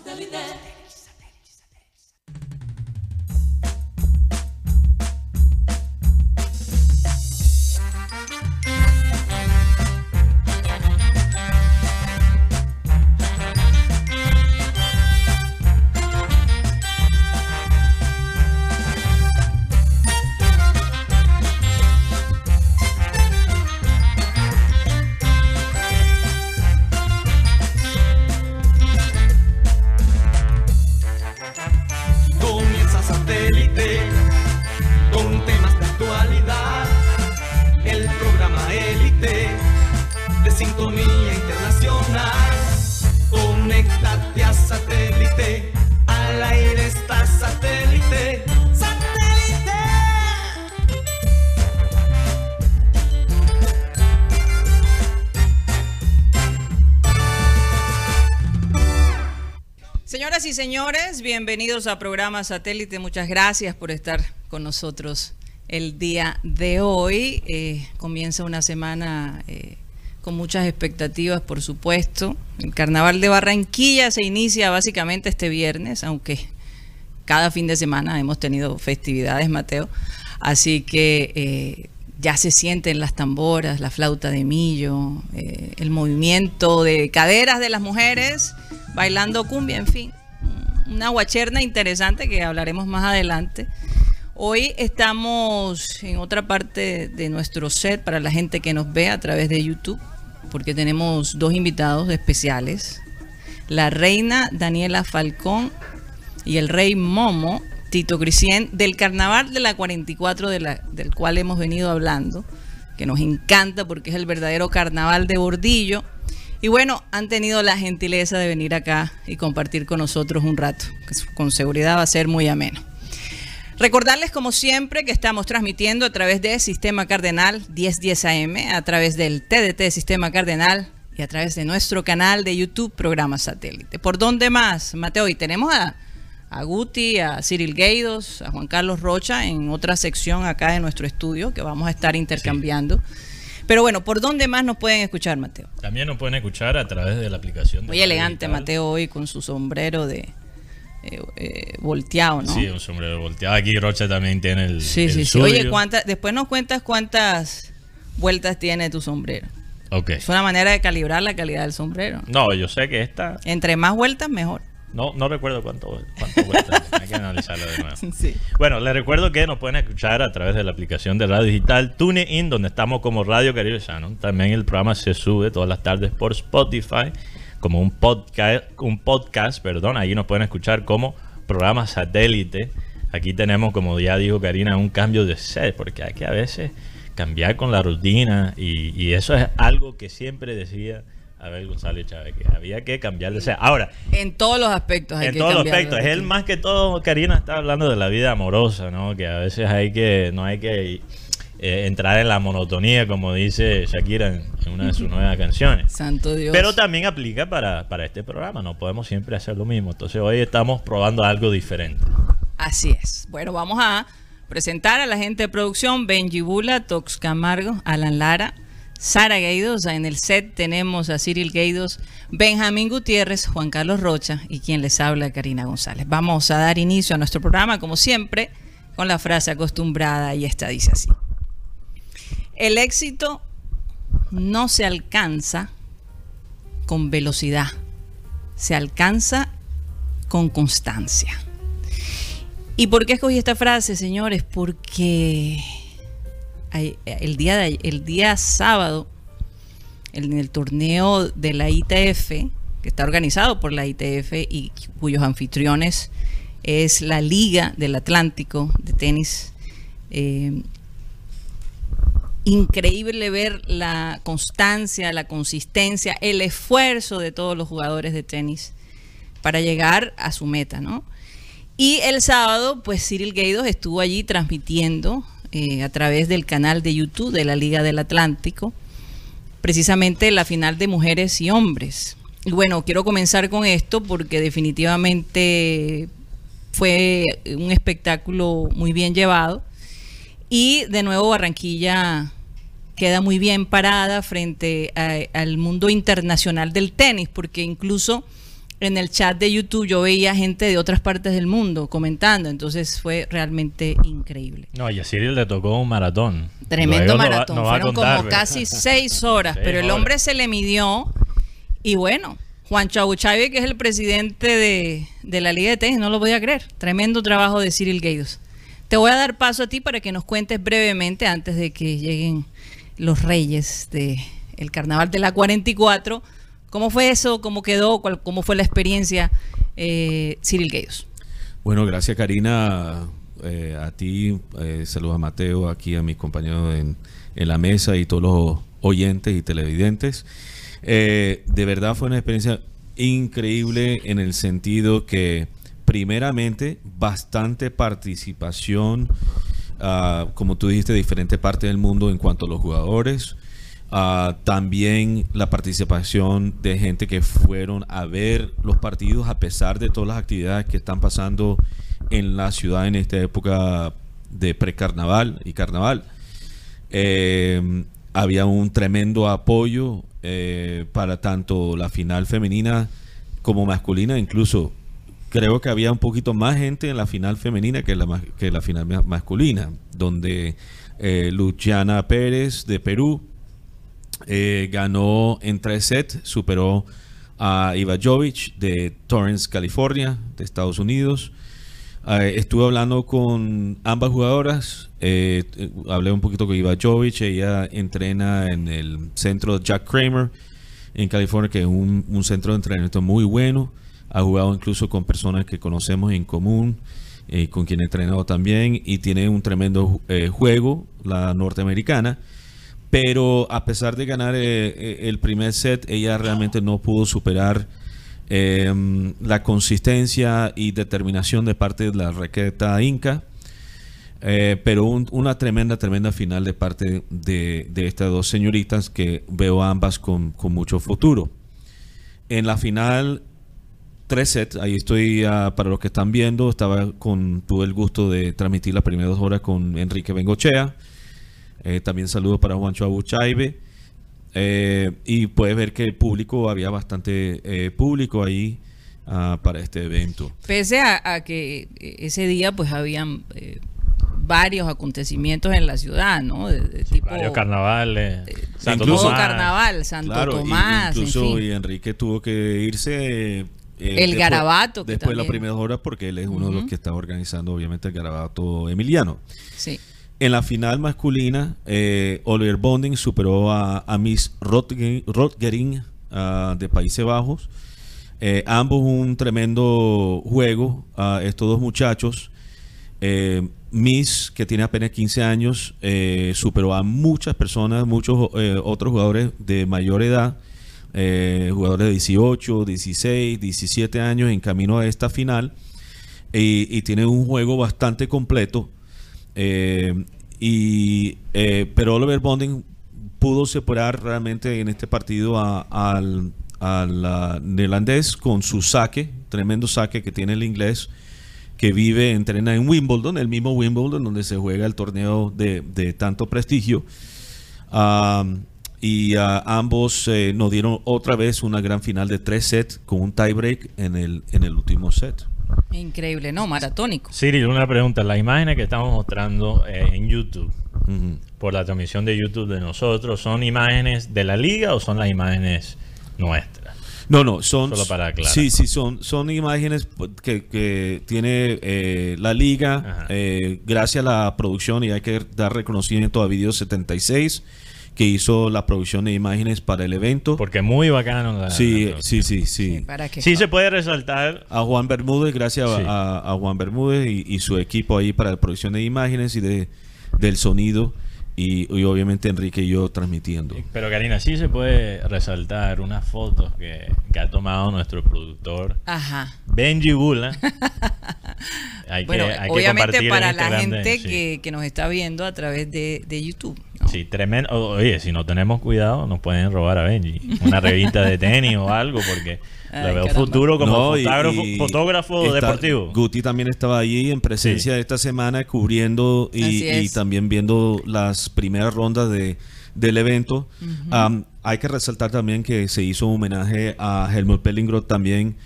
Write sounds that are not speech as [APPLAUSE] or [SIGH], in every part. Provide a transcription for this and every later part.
Comienza señores, bienvenidos a programa Satélite. Muchas gracias por estar con nosotros el día de hoy. Eh, comienza una semana eh, con muchas expectativas, por supuesto. El Carnaval de Barranquilla se inicia básicamente este viernes, aunque cada fin de semana hemos tenido festividades, Mateo. Así que eh, ya se sienten las tamboras, la flauta de millo, el movimiento de caderas de las mujeres bailando cumbia, en fin, una guacherna interesante que hablaremos más adelante. Hoy estamos en otra parte de nuestro set para la gente que nos ve a través de YouTube, porque tenemos dos invitados especiales, la reina Daniela Falcón y el rey Momo, Tito Crisien, del carnaval de la 44 de la, del cual hemos venido hablando, que nos encanta porque es el verdadero carnaval de Bordillo. Y bueno, han tenido la gentileza de venir acá y compartir con nosotros un rato, que con seguridad va a ser muy ameno. Recordarles como siempre que estamos transmitiendo a través de Sistema Cardenal 1010 AM, a través del TDT Sistema Cardenal y a través de nuestro canal de YouTube Programa Satélite. ¿Por dónde más, Mateo? Y tenemos a, a Guti, a Cyril Gaidos, a Juan Carlos Rocha en otra sección acá de nuestro estudio que vamos a estar intercambiando. Pero bueno, ¿por dónde más nos pueden escuchar, Mateo? También nos pueden escuchar a través de la aplicación. de Muy elegante Digital. Mateo hoy con su sombrero de eh, eh, volteado, ¿no? Sí, un sombrero volteado. Aquí Rocha también tiene el. Sí, el sí, sí. suyo. Oye, ¿cuántas, después nos cuentas cuántas vueltas tiene tu sombrero. Ok. Es una manera de calibrar la calidad del sombrero. No, yo sé que esta. Entre más vueltas, mejor. No, no recuerdo cuánto, cuánto cuesta. [LAUGHS] Hay que analizarlo de nuevo. Sí. Bueno, les recuerdo que nos pueden escuchar a través de la aplicación de radio digital TuneIn, donde estamos como Radio Caribe Shannon. También el programa se sube todas las tardes por Spotify como un podcast, un podcast, perdón. Ahí nos pueden escuchar como programa satélite. Aquí tenemos, como ya dijo Karina, un cambio de set, porque hay que a veces cambiar con la rutina y, y eso es algo que siempre decía Abel González Chávez, que había que cambiar de set. Ahora, En todos los aspectos hay en que todos los aspectos. Es él más que todo, Karina está hablando de la vida amorosa, ¿no? Que a veces hay que, no hay que eh, entrar en la monotonía, como dice Shakira en, en una de sus nuevas canciones. [LAUGHS] Santo Dios. Pero también aplica para, para este programa, no podemos siempre hacer lo mismo. Entonces hoy estamos probando algo diferente. Así es. Bueno, vamos a presentar a la gente de producción, Benji Bula, Tox Camargo, Alan Lara, Sara Gaidos. En el set tenemos a Cyril Gaidos, Benjamín Gutiérrez, Juan Carlos Rocha y quien les habla, Karina González. Vamos a dar inicio a nuestro programa, como siempre, con la frase acostumbrada y esta dice así. El éxito no se alcanza con velocidad, se alcanza con constancia. ¿Y por qué escogí esta frase, señores? Porque el día, el día sábado, en el torneo de la ITF, que está organizado por la ITF y cuyos anfitriones es la Liga del Atlántico de tenis, eh, increíble ver la constancia, la consistencia, el esfuerzo de todos los jugadores de tenis para llegar a su meta, ¿no? Y el sábado, pues Cyril Gaidos estuvo allí transmitiendo eh, a través del canal de YouTube de la Liga del Atlántico, precisamente la final de mujeres y hombres. Y bueno, quiero comenzar con esto porque definitivamente fue un espectáculo muy bien llevado. Y de nuevo Barranquilla queda muy bien parada frente al mundo internacional del tenis, porque incluso en el chat de YouTube yo veía gente de otras partes del mundo comentando, entonces fue realmente increíble. No, y a Cyril le tocó un maratón. Tremendo maratón, fueron como casi [LAUGHS] seis horas, pero el hombre se le midió y bueno, Juan Chávez, que es el presidente de, de, la Liga de Tenis, no lo podía creer. Tremendo trabajo de Cyril Gaydos. Te voy a dar paso a ti para que nos cuentes brevemente, antes de que lleguen los reyes del el carnaval de la 44, ¿cómo fue eso? ¿Cómo quedó? ¿Cómo fue la experiencia, eh, Cyril Gaydos? Bueno, gracias Karina, eh, a ti, eh, saludos a Mateo, aquí a mis compañeros en, en la mesa y todos los oyentes y televidentes. Eh, de verdad fue una experiencia increíble en el sentido que primeramente bastante participación, uh, como tú dijiste, de diferentes partes del mundo en cuanto a los jugadores. Uh, también la participación de gente que fueron a ver los partidos a pesar de todas las actividades que están pasando en la ciudad en esta época de precarnaval y carnaval. Eh, había un tremendo apoyo eh, para tanto la final femenina como masculina. Incluso creo que había un poquito más gente en la final femenina que la, que la final masculina, donde eh, Luciana Pérez de Perú eh, ganó en tres sets, superó a Iva Jovic de Torrance, California, de Estados Unidos. Eh, estuve hablando con ambas jugadoras. Eh, hablé un poquito con Iva Jovic. Ella entrena en el centro Jack Kramer en California, que es un, centro de entrenamiento muy bueno. Ha jugado incluso con personas que conocemos en común, eh, con quien he entrenado también. Y tiene un tremendo juego, la norteamericana. Pero a pesar de ganar el primer set, ella realmente no pudo superar Em, la consistencia y determinación de parte de la raqueta inca. Eh, pero una tremenda, tremenda final de parte de, estas dos señoritas que veo ambas con, mucho futuro. En la final, tres sets, ahí estoy ah, para los que están viendo, estaba con, tuve el gusto de transmitir las primeras dos horas con Enrique Bengochea. Eh, también saludo para Juancho Abuchaibe. Eh, y puedes ver que el público, había bastante eh, público ahí ah, para este evento. Pese a, que eh, ese día pues habían varios acontecimientos en la ciudad, ¿no? De, varios carnavales. Santo incluso, carnaval, Santo Tomás. incluso y Enrique tuvo que irse. el garabato. Después de las primeras horas, porque él es uno de los que está organizando, obviamente, el garabato emiliano. Sí. En la final masculina, eh, Oliver Bonding superó a, Miss Rotgering ah, de Países Bajos. Eh, ambos un tremendo juego. a estos dos muchachos. Eh, Miss, que tiene apenas 15 años, superó a muchas personas, muchos otros jugadores de mayor edad, jugadores de 18, 16, 17 años en camino a esta final. Y, tiene un juego bastante completo. Y, eh, pero Oliver Bonding pudo separar realmente en este partido al, neerlandés con su saque, tremendo saque que tiene el inglés, que vive, entrena en Wimbledon, el mismo Wimbledon donde se juega el torneo de, tanto prestigio. y ambos eh, nos dieron otra vez una gran final de tres sets con un tiebreak en el, en el último set. Increíble, ¿no? Maratónico. Siri, una pregunta. Las imágenes que estamos mostrando eh, en YouTube, por la transmisión de YouTube de nosotros, ¿son imágenes de la liga o son las imágenes nuestras? No, no, son. Solo para aclarar. Sí, sí, son, son imágenes que, tiene eh, la liga, eh, gracias a la producción, y hay que dar reconocimiento a Video 76 que hizo la producción de imágenes para el evento. Porque muy bacano. sí, sí, sí, sí, sí. se puede resaltar. A Juan Bermúdez, gracias a, Juan Bermúdez y, su equipo ahí para la producción de imágenes y de, del sonido. Y, obviamente Enrique y yo transmitiendo. Pero Karina, sí se puede resaltar unas fotos que, ha tomado nuestro productor Ajá. Benji Bula. [LAUGHS] hay bueno, que, obviamente para la gente que, que, nos está viendo a través de, de YouTube. Sí, tremendo. Oye, si no tenemos cuidado, nos pueden robar a Benji. Una revista de tenis o algo, porque le veo futuro como fotógrafo, deportivo. Guti también estaba ahí en presencia esta semana cubriendo y, también viendo las primeras rondas de, del evento. hay que resaltar también que se hizo un homenaje a Helmut Pellingrod también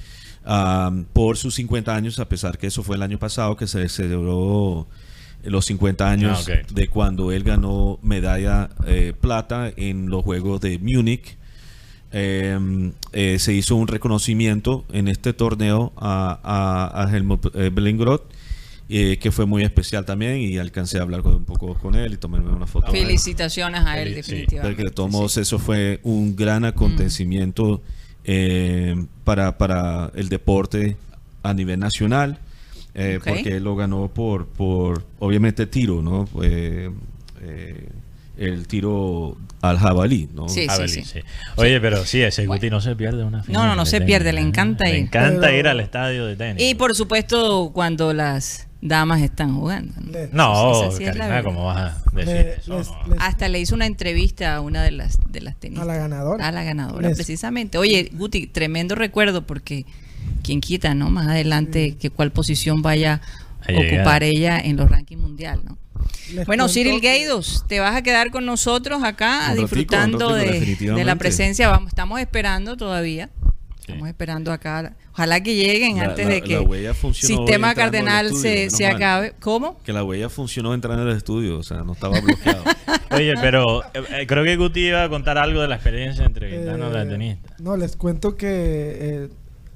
um, por sus 50 años, a pesar que eso fue el año pasado que se celebró los 50 años Ah, ok. de cuando él ganó medalla eh, plata en los Juegos de Múnich. Eh, eh, se hizo un reconocimiento en este torneo a, a, a Helmut eh, Bellingroth, eh, que fue muy especial también y alcancé a hablar con- un poco con él y tomarme una foto. Felicitaciones a él, definitivamente. Porque de todos modos eso fue un gran acontecimiento eh, para, para el deporte a nivel nacional, porque él lo ganó por, por obviamente tiro, ¿no? Eh, el tiro al jabalí, ¿no? Sí, sí, Belín, sí. sí. Oye, pero sí, ese Bueno. Guti no se pierde una final. No, no, no se tenis, pierde, le ¿eh? encanta Le ir. encanta Pero- ir al estadio de tenis. Y por supuesto cuando las damas están jugando. ¿no? Le- No, Karina. ¿cómo vas a decir Le- eso? les- No. les- Hasta le hizo una entrevista a una de las de las tenistas. A la ganadora. A la ganadora, Les- precisamente. Oye, Guti, tremendo recuerdo porque quien quita, ¿no? Más adelante que cuál posición vaya a ocupar ella en los rankings mundial, ¿no? Les Bueno, Cyril Gaidos, te vas a quedar con nosotros acá Un disfrutando ratico, de- de, la presencia. Vamos, estamos esperando todavía. Sí. Estamos esperando acá. Ojalá que lleguen La- antes la- de que funcionó Sistema Cardenal estudio, se, se acabe. ¿Cómo? Que la huella funcionó entrando en el estudio, o sea, no estaba bloqueado. [LAUGHS] Oye, pero eh, eh, creo que Guti iba a contar algo de la experiencia entrevistando a la Eh, tenista. No, les cuento que eh,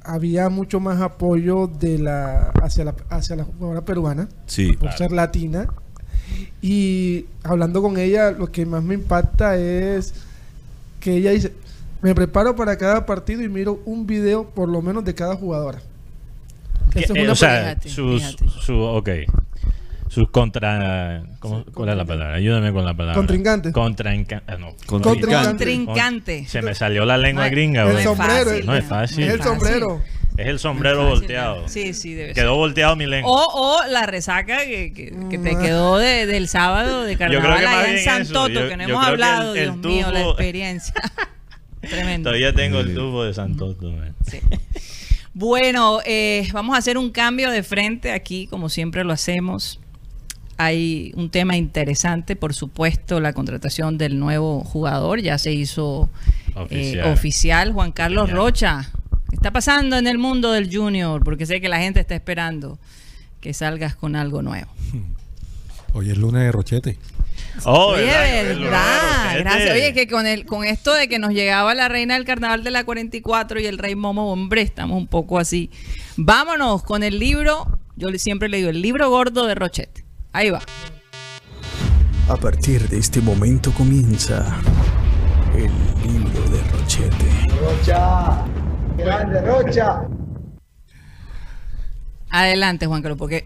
había mucho más apoyo de la hacia la hacia la jugadora peruana Sí. por ser latina. Y hablando con ella, lo que más me impacta es que ella dice, me preparo para cada partido y miro un video por lo menos de cada jugadora. Esa es eh, una o sea, fíjate, sus, fíjate. su, ok. Sus contra... ¿cómo, ¿Cuál es la palabra? Ayúdame con la palabra. Contrincante. Contrainca- ah, no. Contrincante. Contrincante. Se me salió la lengua No es- gringa, el güey. sombrero, fácil, No es fácil. Es el fácil. sombrero. Es el sombrero volteado. Sí, sí, debe ser. Quedó volteado mi lengua. O, o la resaca que, que- que te Mm. quedó de- del sábado de carnaval allá en bien San eso. Toto, Yo- que no yo hemos hablado, el- el Dios mío, la experiencia. [LAUGHS] Tremendo. Todavía tengo el tubo de Santoto. man. Sí. Bueno, eh, vamos a hacer un cambio de frente aquí, como siempre lo hacemos. Hay un tema interesante, por supuesto, la contratación del nuevo jugador. Ya se hizo eh, Oficial. oficial, Juan Carlos Genial. Rocha. ¿Qué está pasando en el mundo del junior? Porque sé que la gente está esperando que salgas con algo nuevo. [LAUGHS] Hoy es lunes de Rochete. Oh, Oye, ¿verdad? Gracias. Oye, que con el con esto de que nos llegaba la reina del carnaval de la 44 y el rey Momo, hombre, estamos un poco así. Vámonos con el libro, yo siempre le digo, el libro gordo de Rochette. Ahí va. A partir de este momento comienza el libro de Rochete. Rocha, grande Rocha. Adelante, Juan Carlos, porque...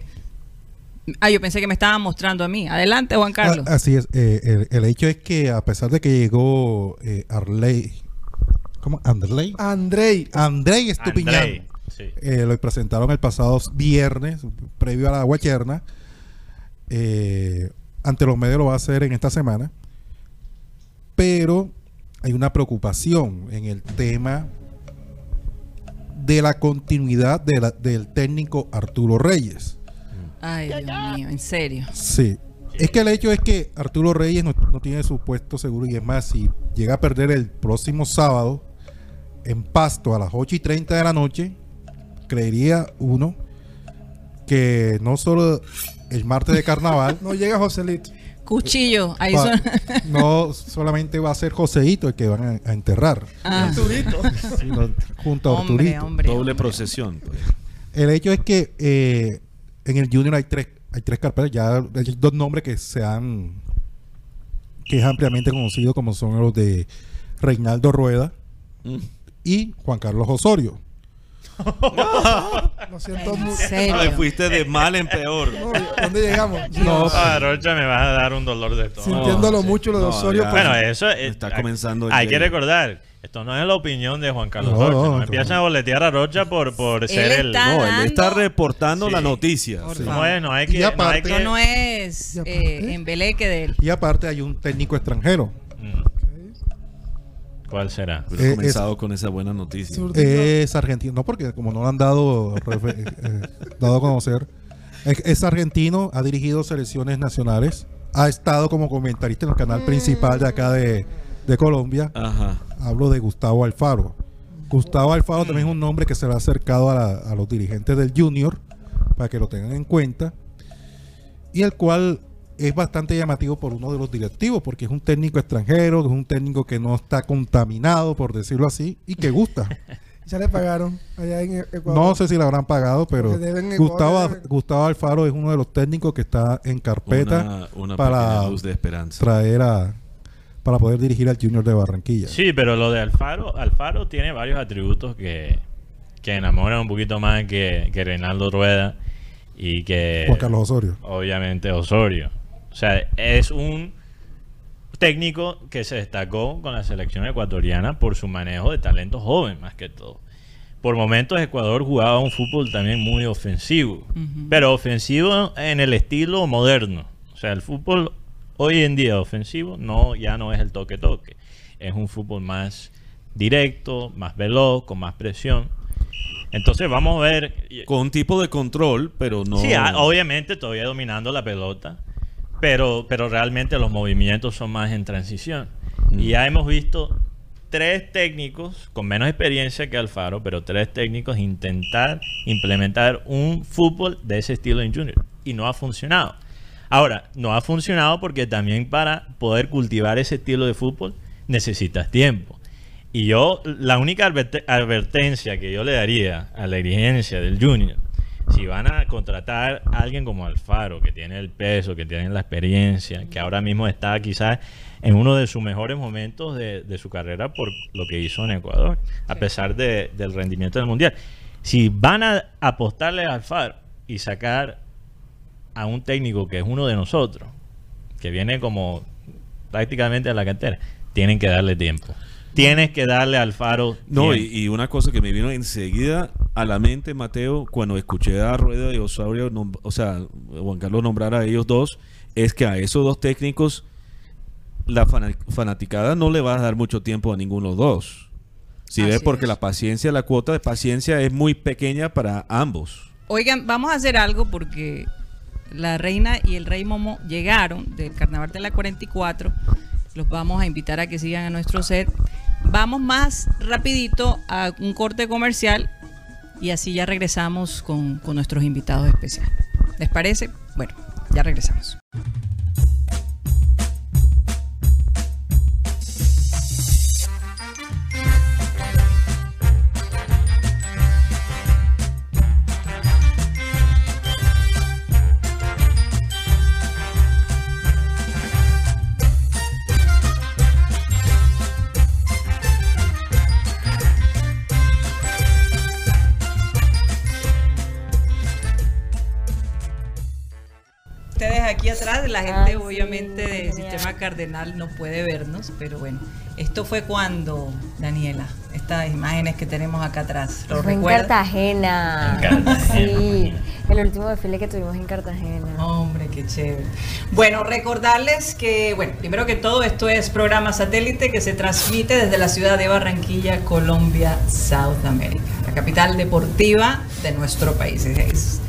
Ah, yo pensé que me estaban mostrando a mí. Adelante, Juan Carlos. Ah, así es. eh, el, el hecho es que a pesar de que llegó eh, Arley, ¿cómo? Anderley. Andrei, Andrei Estupiñán. Andrei, sí. Eh, lo presentaron el pasado viernes, previo a la Guacherna. Eh, ante los medios lo va a hacer en esta semana. Pero hay una preocupación en el tema de la continuidad de la- del técnico Arturo Reyes. Ay, Dios mío, en serio. Sí. Es que el hecho es que Arturo Reyes no, no tiene su puesto seguro y es más, si llega a perder el próximo sábado en Pasto a las 8 y 30 de la noche, creería uno que no solo el martes de carnaval, [LAUGHS] no llega Joselito. Cuchillo, ahí va- son... no solamente va a ser Joseito el que van a, a enterrar, Ah, sino junto a hombre, Arturito. hombre. Doble hombre. procesión. pues. El hecho es que eh, en el Junior hay tres, hay tres carpetas, ya hay dos nombres que se han, que es ampliamente conocido como son los de Reinaldo Rueda Mm. y Juan Carlos Osorio. [LAUGHS] Lo siento En mucho. Ay, fuiste de mal en peor. No, ¿Dónde llegamos? No, Rocha, me vas a dar un dolor de estómago. Sintiéndolo sí. mucho lo de No, Osorio. pues, Bueno, eso es, Está hay- comenzando Hay que recordar, esto no es la opinión de Juan Carlos No, Rocha. No, no. empiezan a boletear a Rocha por, por ser el. está- No, él está reportando Sí. la noticia. Sí. No es, no hay Y que. no hay aparte- que- Esto no es ¿Y eh, embeleque de él. y aparte hay un técnico extranjero. Mm. ¿Cuál será? Hubiera Eh, comenzado con esa buena noticia. Es argentino, no porque como no lo han dado, refe- eh, dado a conocer, es, es argentino, ha dirigido selecciones nacionales, ha estado como comentarista en el canal principal de acá de, de Colombia. Ajá. Hablo de Gustavo Alfaro. Gustavo Alfaro también es un nombre que se le ha acercado a, la- a los dirigentes del Junior para que lo tengan en cuenta y el cual es bastante llamativo por uno de los directivos porque es un técnico extranjero, es un técnico que no está contaminado, por decirlo así, y que gusta. [LAUGHS] Ya le pagaron allá en E- Ecuador. No sé si le habrán pagado, pero Gustavo, deben. Gustavo Alfaro es uno de los técnicos que está en carpeta Una, una para luz de esperanza. traer a para poder dirigir al Junior de Barranquilla. Sí, pero lo de Alfaro, Alfaro tiene varios atributos que, que enamoran un poquito más que, que Reinaldo Rueda y que Juan Carlos Osorio. obviamente Osorio. O sea, es un técnico que se destacó con la selección ecuatoriana por su manejo de talento joven, más que todo. Por momentos Ecuador jugaba un fútbol también muy ofensivo, pero ofensivo en el estilo moderno. O sea, el fútbol hoy en día ofensivo no ya no es el toque toque, es un fútbol más directo, más veloz, con más presión. Entonces vamos a ver Con un tipo de control, pero no. Sí, ah, obviamente todavía dominando la pelota, pero, pero realmente los movimientos son más en transición. Mm. Y ya hemos visto tres técnicos con menos experiencia que Alfaro, pero tres técnicos intentar implementar un fútbol de ese estilo en Junior. Y no ha funcionado. Ahora, no ha funcionado porque también para poder cultivar ese estilo de fútbol necesitas tiempo. Y yo, la única adverte- advertencia que yo le daría a la dirigencia del Junior, si van a contratar a alguien como Alfaro, que tiene el peso, que tiene la experiencia, que ahora mismo está quizás en uno de sus mejores momentos de, de su carrera por lo que hizo en Ecuador, a pesar de- del rendimiento del Mundial. Si van a apostarle a Alfaro y sacar a un técnico que es uno de nosotros, que viene como prácticamente a la cantera, tienen que darle tiempo. Tienes que darle al Faro. No, y, y una cosa que me vino enseguida a la mente, Mateo, cuando escuché a Rueda y Osorio, nom- o sea, Juan Carlos nombrar a ellos dos, es que a esos dos técnicos la fana- fanaticada no le va a dar mucho tiempo a ninguno de los dos. Si Así ves, porque es. la paciencia, la cuota de paciencia es muy pequeña para ambos. Oigan, vamos a hacer algo porque la reina y el rey Momo llegaron del carnaval de la 44. Los vamos a invitar a que sigan a nuestro set. Vamos más rapidito a un corte comercial y así ya regresamos con, con nuestros invitados especiales. ¿Les parece? Bueno, ya regresamos. Atrás, la gente sí, obviamente del genial. sistema cardenal no puede vernos, pero bueno, esto fue cuando, Daniela, estas imágenes que tenemos acá atrás, ¿lo Fue en? Cartagena. En Cartagena. Sí, el último desfile que tuvimos en Cartagena. Hombre, qué chévere. Bueno, recordarles que, bueno, primero que todo, esto es programa satélite que se transmite desde la ciudad de Barranquilla, Colombia, South America, la capital deportiva de nuestro país. Es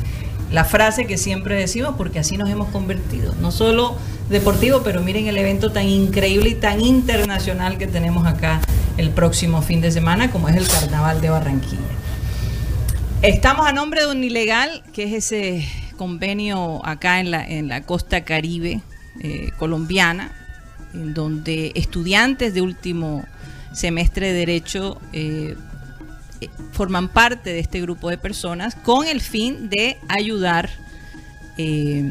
la frase que siempre decimos porque así nos hemos convertido. No solo deportivo, pero miren el evento tan increíble y tan internacional que tenemos acá el próximo fin de semana, como es el Carnaval de Barranquilla. Estamos a nombre de un ilegal, que es ese convenio acá en la, en la costa caribe eh, colombiana, en donde estudiantes de último semestre de Derecho eh, forman parte de este grupo de personas con el fin de ayudar eh,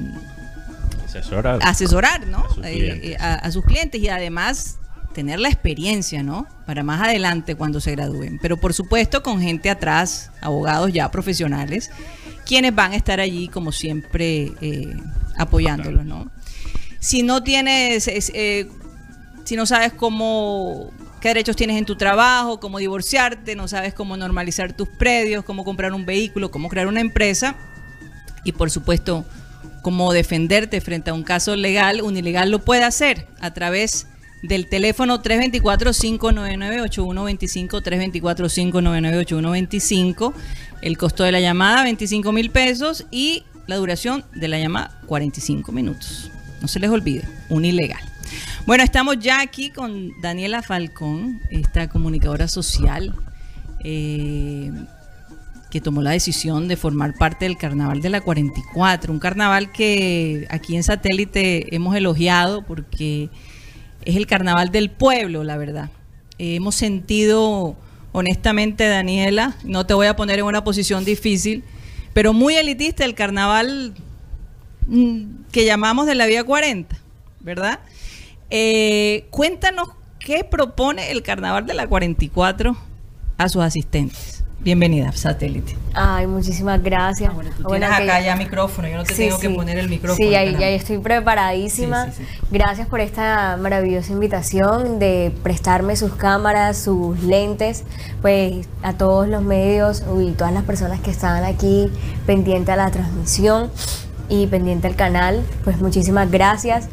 Asesora. asesorar ¿no? A sus Eh, clientes. eh, a, a sus clientes y además tener la experiencia, ¿no? Para más adelante cuando se gradúen. Pero por supuesto con gente atrás, abogados ya profesionales, quienes van a estar allí como siempre eh, apoyándolos, ¿no? Si no tienes, es, eh, si no sabes cómo, qué derechos tienes en tu trabajo, cómo divorciarte, no sabes cómo normalizar tus predios, cómo comprar un vehículo, cómo crear una empresa, y por supuesto cómo defenderte frente a un caso legal, un ilegal lo puede hacer a través del teléfono 324-599-8125, 324-599-8125, el costo de la llamada 25 mil pesos y la duración de la llamada 45 minutos. No se les olvide, un ilegal. Bueno, estamos ya aquí con Daniela Falcón, esta comunicadora social, eh, que tomó la decisión de formar parte del Carnaval de la 44, un carnaval que aquí en satélite hemos elogiado porque es el carnaval del pueblo, la verdad. Hemos sentido, honestamente, Daniela, no te voy a poner en una posición difícil, pero muy elitista el carnaval mm, que llamamos de la Vía 40, ¿verdad? Eh, cuéntanos qué propone el carnaval de la 44 a sus asistentes. Bienvenida, satélite. Ay, muchísimas gracias. Ah, bueno, tú Bueno, tienes que- acá ya micrófono, yo no te Sí, tengo que sí. poner el micrófono. Sí, ahí, ya estoy preparadísima. Sí. Gracias por esta maravillosa invitación de prestarme sus cámaras, sus lentes, pues a todos los medios y todas las personas que estaban aquí pendiente a la transmisión y pendiente al canal, pues muchísimas gracias.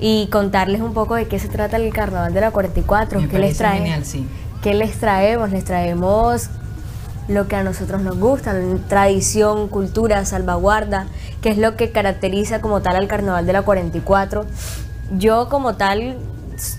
Y contarles un poco de qué se trata el Carnaval de la 44, Me qué les trae. genial, sí. ¿Qué les traemos? Les traemos lo que a nosotros nos gusta, tradición, cultura, salvaguarda, que es lo que caracteriza como tal al Carnaval de la 44. Yo como tal,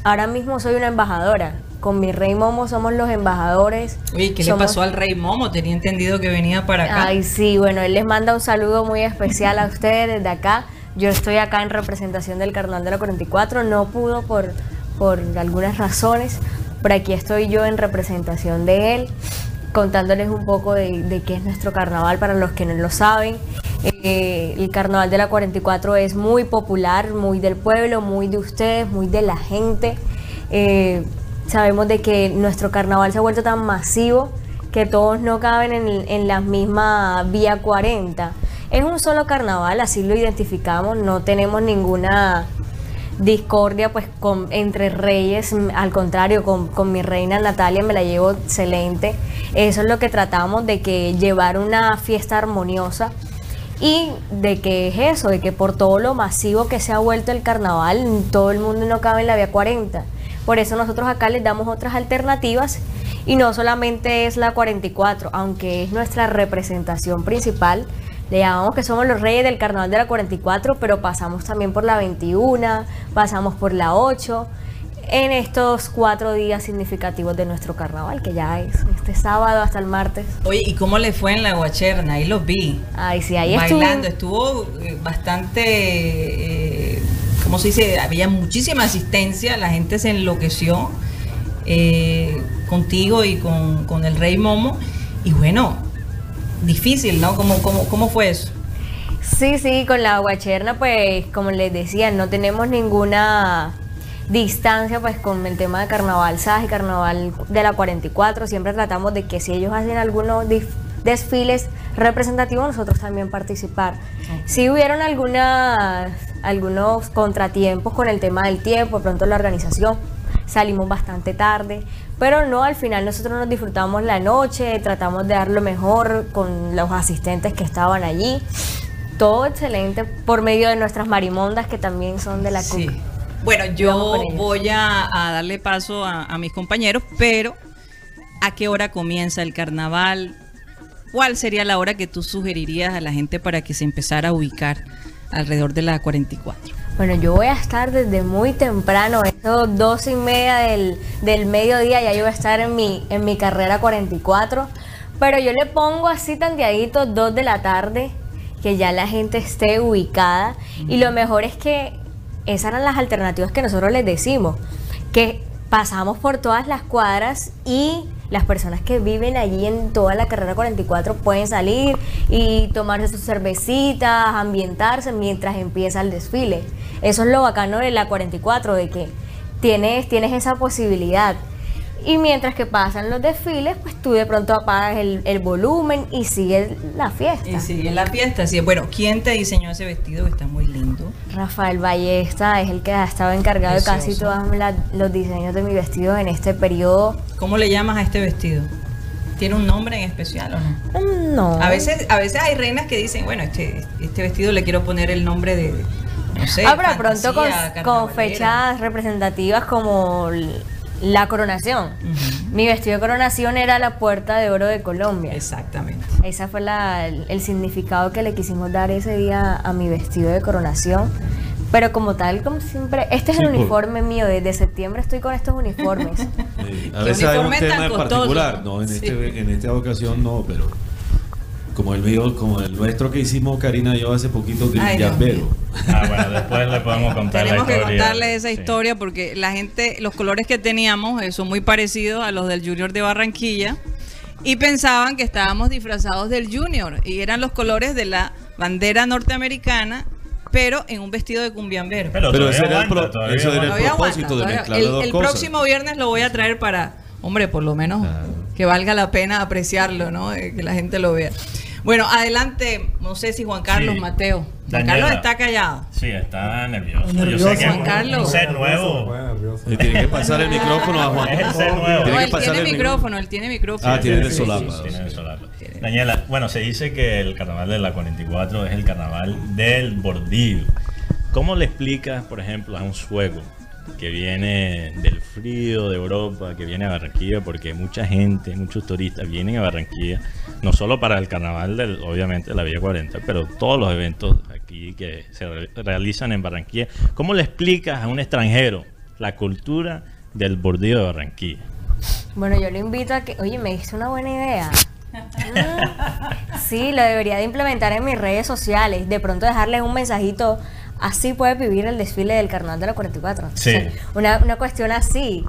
ahora mismo soy una embajadora. Con mi rey Momo somos los embajadores. Oye, ¿qué Somos- le pasó al rey Momo? Tenía entendido que venía para acá. Ay, sí, bueno, él les manda un saludo muy especial a ustedes desde acá. Yo estoy acá en representación del Carnaval de la 44, no pudo por, por algunas razones, pero aquí estoy yo en representación de él, contándoles un poco de, qué es nuestro carnaval para los que no lo saben. Eh, el Carnaval de la 44 es muy popular, muy del pueblo, muy de ustedes, muy de la gente. Eh, sabemos de que nuestro carnaval se ha vuelto tan masivo que todos no caben en, en la misma vía 40. Es un solo carnaval, así lo identificamos, no tenemos ninguna discordia pues con, entre reyes, al contrario, con, con mi reina Natalia me la llevo excelente. Eso es lo que tratamos de que llevar una fiesta armoniosa y de que es eso, de que por todo lo masivo que se ha vuelto el carnaval, todo el mundo no cabe en la vía 40. Por eso nosotros acá les damos otras alternativas y no solamente es la 44, aunque es nuestra representación principal. Le llamamos que somos los reyes del carnaval de la 44, pero pasamos también por la 21, pasamos por la 8, en estos cuatro días significativos de nuestro carnaval, que ya es este sábado hasta el martes. Oye, ¿y cómo le fue en la Guacherna? Ahí los vi. Ay, sí, ahí bailando. estuvo. Estuvo eh, bastante, eh, ¿cómo se dice? Había muchísima asistencia, la gente se enloqueció eh, contigo y con, con el Rey Momo. Y bueno, difícil, ¿no? ¿Cómo, cómo, cómo fue eso? Sí, sí, con la guacherna, pues como les decía, no tenemos ninguna distancia pues con el tema de carnaval SAS y carnaval de la 44. Siempre tratamos de que si ellos hacen algunos desfiles representativos, nosotros también participar. Sí hubieron algunas, algunos contratiempos con el tema del tiempo, de pronto la organización, salimos bastante tarde, pero no, al final nosotros nos disfrutamos la noche, tratamos de dar lo mejor con los asistentes que estaban allí. Todo excelente por medio de nuestras marimondas que también son de la Sí. CUC. Bueno, yo voy a, a darle paso a, a mis compañeros, pero ¿a qué hora comienza el carnaval? ¿Cuál sería la hora que tú sugerirías a la gente para que se empezara a ubicar alrededor de la 44? Bueno, yo voy a estar desde muy temprano, eso doce y media del, del mediodía, ya yo voy a estar en mi, en mi carrera 44, pero yo le pongo así tanteadito 2 de la tarde, que ya la gente esté ubicada, y lo mejor es que esas eran las alternativas que nosotros les decimos, que pasamos por todas las cuadras y las personas que viven allí en toda la carrera 44 pueden salir y tomarse sus cervecitas, ambientarse mientras empieza el desfile. Eso es lo bacano de la 44, de que tienes, tienes esa posibilidad. Y mientras que pasan los desfiles, pues tú de pronto apagas el, el volumen y sigues la fiesta. Y sigue la fiesta, sí. Bueno, ¿quién te diseñó ese vestido que está muy lindo? Rafael Ballesta es el que ha estado encargado de casi todos los diseños de mi vestido en este periodo. ¿Cómo le llamas a este vestido? ¿Tiene un nombre en especial o no? Mm, No. A veces, a veces hay reinas que dicen, bueno, este, este vestido le quiero poner el nombre de, no sé, ah, pero pronto con, fantasía, con fechas representativas como la coronación. Mi vestido de coronación era la puerta de oro de Colombia. Exactamente. Ese fue la- el, el significado que le quisimos dar ese día a mi vestido de coronación. Pero como tal, como siempre, este es Sí, el por- uniforme mío, desde septiembre estoy con estos uniformes. [LAUGHS] Sí, A veces hay un tema en particular, no, en, Sí. este, en esta ocasión no, pero como el mío, como el nuestro que hicimos Karina y yo hace poquito, que Ay. Ah, bueno, después le podemos contar Tenemos la que historia. contarles esa Sí. historia porque la gente, los colores que teníamos eh, son muy parecidos a los del Junior de Barranquilla y pensaban que estábamos disfrazados del Junior y eran los colores de la bandera norteamericana, pero en un vestido de cumbiambero. Pero, Pero ese era el pro- eso era el propósito aguanta, de mezclar el, las dos el cosas. próximo viernes lo voy a traer para, hombre, por lo menos Claro. que valga la pena apreciarlo, ¿no? Eh, que la gente lo vea. Bueno, adelante, no sé si Juan Carlos, Sí. Mateo. Juan Daniela. Carlos está callado. Sí, está nervioso. Nervioso. Yo sé que Juan es un- Carlos. un set nuevo. Le tiene que pasar el micrófono a Juan. Es el set nuevo. Tiene No, él tiene el micrófono, él tiene micrófono. Ah, tiene el Sí, solapa. sí, tiene el solapa. Daniela, bueno, se dice que el carnaval de la 44 es el carnaval del bordillo. ¿Cómo le explicas, por ejemplo, a un sueco que viene del frío de Europa, que viene a Barranquilla, porque mucha gente, muchos turistas vienen a Barranquilla, no solo para el carnaval, del, obviamente, de la Villa 40, pero todos los eventos aquí que se re- realizan en Barranquilla. ¿Cómo le explicas a un extranjero la cultura del bordillo de Barranquilla? Bueno, yo lo invito a que, oye, me diste una buena idea. [LAUGHS] Sí, lo debería de implementar en mis redes sociales. De pronto dejarles un mensajito. Así puedes vivir el desfile del Carnaval de la 44. O Sí. sea, una, una cuestión así.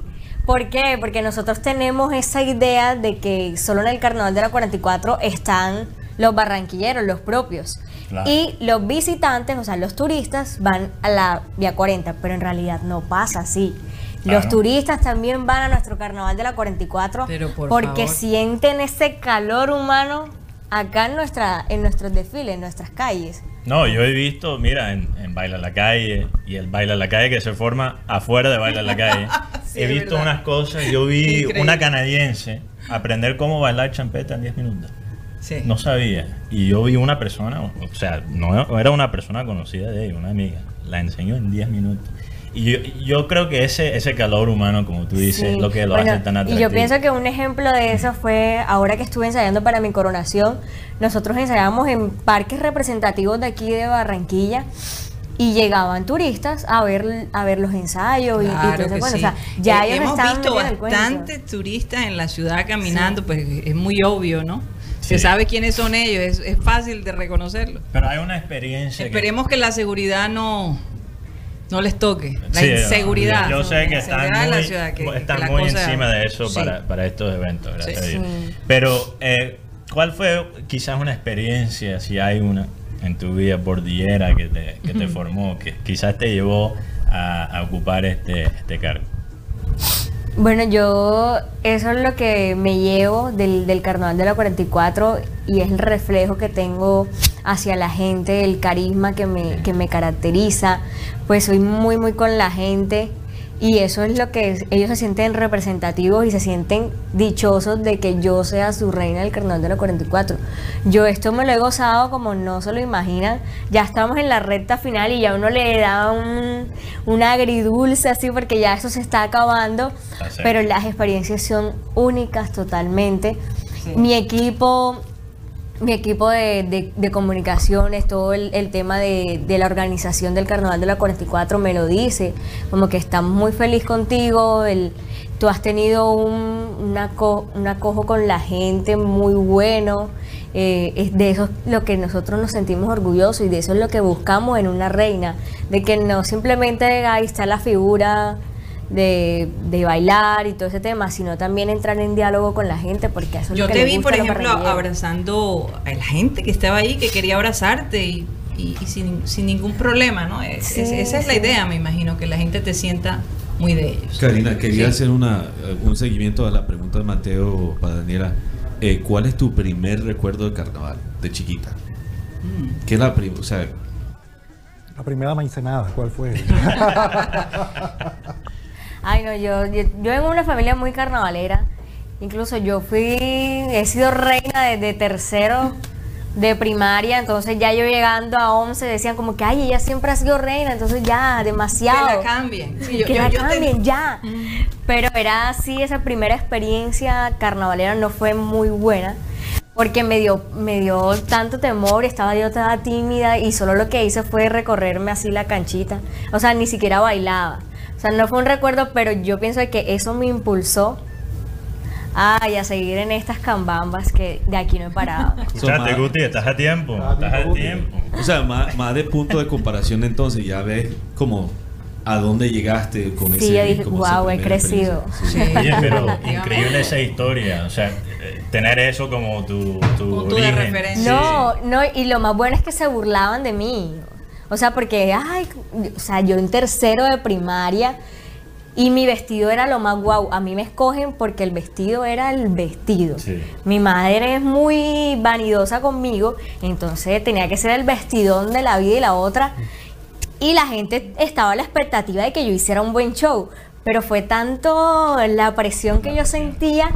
¿Por qué? Porque nosotros tenemos esa idea de que solo en el Carnaval de la 44 están los barranquilleros, los propios. Claro. Y los visitantes, o sea, los turistas, van a la Vía 40, pero en realidad no pasa así. Los turistas también van a nuestro carnaval de la 44 Pero por porque favor. sienten ese calor humano acá en nuestra en nuestros desfiles, en nuestras calles. No, yo he visto, mira, en, en Baila la Calle y el Baila la Calle que se forma afuera de Baila la Calle. [LAUGHS] Sí, he visto unas cosas, yo vi Increíble. una canadiense aprender cómo bailar champeta en 10 minutos. Sí. No sabía. Y yo vi una persona, o sea, no era una persona conocida de ella, una amiga. La enseñó en 10 minutos. Y yo, yo creo que ese, ese calor humano, como tú dices, Sí. es lo que lo Bueno, hace tan Y atractivo. yo pienso que un ejemplo de eso fue ahora que estuve ensayando para mi coronación. Nosotros ensayábamos en parques representativos de aquí de Barranquilla y llegaban turistas a ver a ver los ensayos y- y, Bueno, sí. o sea, ya Eh, ellos hemos visto bastantes turistas en la ciudad caminando, pues es muy obvio, ¿no? Se sabe quiénes son ellos, es, es fácil de reconocerlos. Pero hay una experiencia. que- Esperemos que la seguridad no, no les toque, la Sí, inseguridad. Yo, yo sé que están muy, que- están muy cosa- encima de eso Sí. para, para estos eventos, gracias Sí. a Dios. Pero, eh, ¿cuál fue quizás una experiencia, si hay una, en tu vida bordillera que te, que te formó, que quizás te llevó a, a ocupar este, este cargo? Bueno, yo eso es lo que me llevo del, del carnaval de la 44 y es el reflejo que tengo hacia la gente, el carisma que me, que me caracteriza, pues soy muy muy con la gente y eso es lo que es- ellos se sienten representativos y se sienten dichosos de que yo sea su reina del carnaval de la 44. Yo esto me lo he gozado como no se lo imaginan, ya estamos en la recta final y ya uno le da un, un agridulce así porque ya eso se está acabando, pero las experiencias son únicas totalmente. Mi equipo mi equipo de, de- comunicaciones, todo el, el tema de, de la organización del Carnaval de la 44 me lo dice, como que está muy feliz contigo, el, tú has tenido un, un aco- un acojo con la gente muy bueno, eh, es de eso es lo que nosotros nos sentimos orgullosos y de eso es lo que buscamos en una reina, de que no simplemente ahí está la figura de, de bailar y todo ese tema, sino también entrar en diálogo con la gente, porque eso es Yo lo que te vi, gusta por ejemplo, abrazando a la gente que estaba ahí, que quería abrazarte y, y- y sin, sin ningún problema, ¿no? Es- Sí, es- esa es la idea, me imagino, que la gente te sienta muy de ellos. Karina, quería Sí. hacer una, un seguimiento a la pregunta de Mateo para Daniela. Eh, ¿Cuál es tu primer recuerdo de carnaval, de chiquita? Mm. ¿Qué es la primera? O sea, La primera maicenada, ¿cuál fue? [LAUGHS] [LAUGHS] Ay, no, yo, yo, yo vengo de una familia muy carnavalera. Incluso yo fui, he sido reina desde tercero de primaria, entonces ya yo llegando a 11 decían como que, ay, ella siempre ha sido reina, entonces ya, Que demasiado. la cambien. Sí, yo- que yo- la yo te- cambien, ya. Pero era así, esa primera experiencia carnavalera no fue muy buena. porque me dio, me dio tanto temor, estaba yo toda tímida y solo lo que hice fue recorrerme así la canchita. O sea, ni siquiera bailaba. O sea, no fue un recuerdo, pero yo pienso que eso me impulsó ay, a seguir en estas cambambas que de aquí no he parado. [LAUGHS] Escuchate, Guti, estás a tiempo. Estás a tiempo. O sea, más, más de punto de comparación entonces, ya ves como a dónde llegaste con ese Sí, yo dije, wow, he crecido. experiencia. Oye, pero increíble esa historia. O sea, eh, tener eso como tu, tu Punto de referencia. No, no, y lo más bueno es que se burlaban de mí. O sea, porque, ay, o sea, yo en tercero de primaria y mi vestido era lo más guau. A mí me escogen porque el vestido era el vestido. Sí. Mi madre es muy vanidosa conmigo, entonces tenía que ser el vestidón de la vida y la otra. Y la gente estaba a la expectativa de que yo hiciera un buen show. Pero fue tanto la presión que yo sentía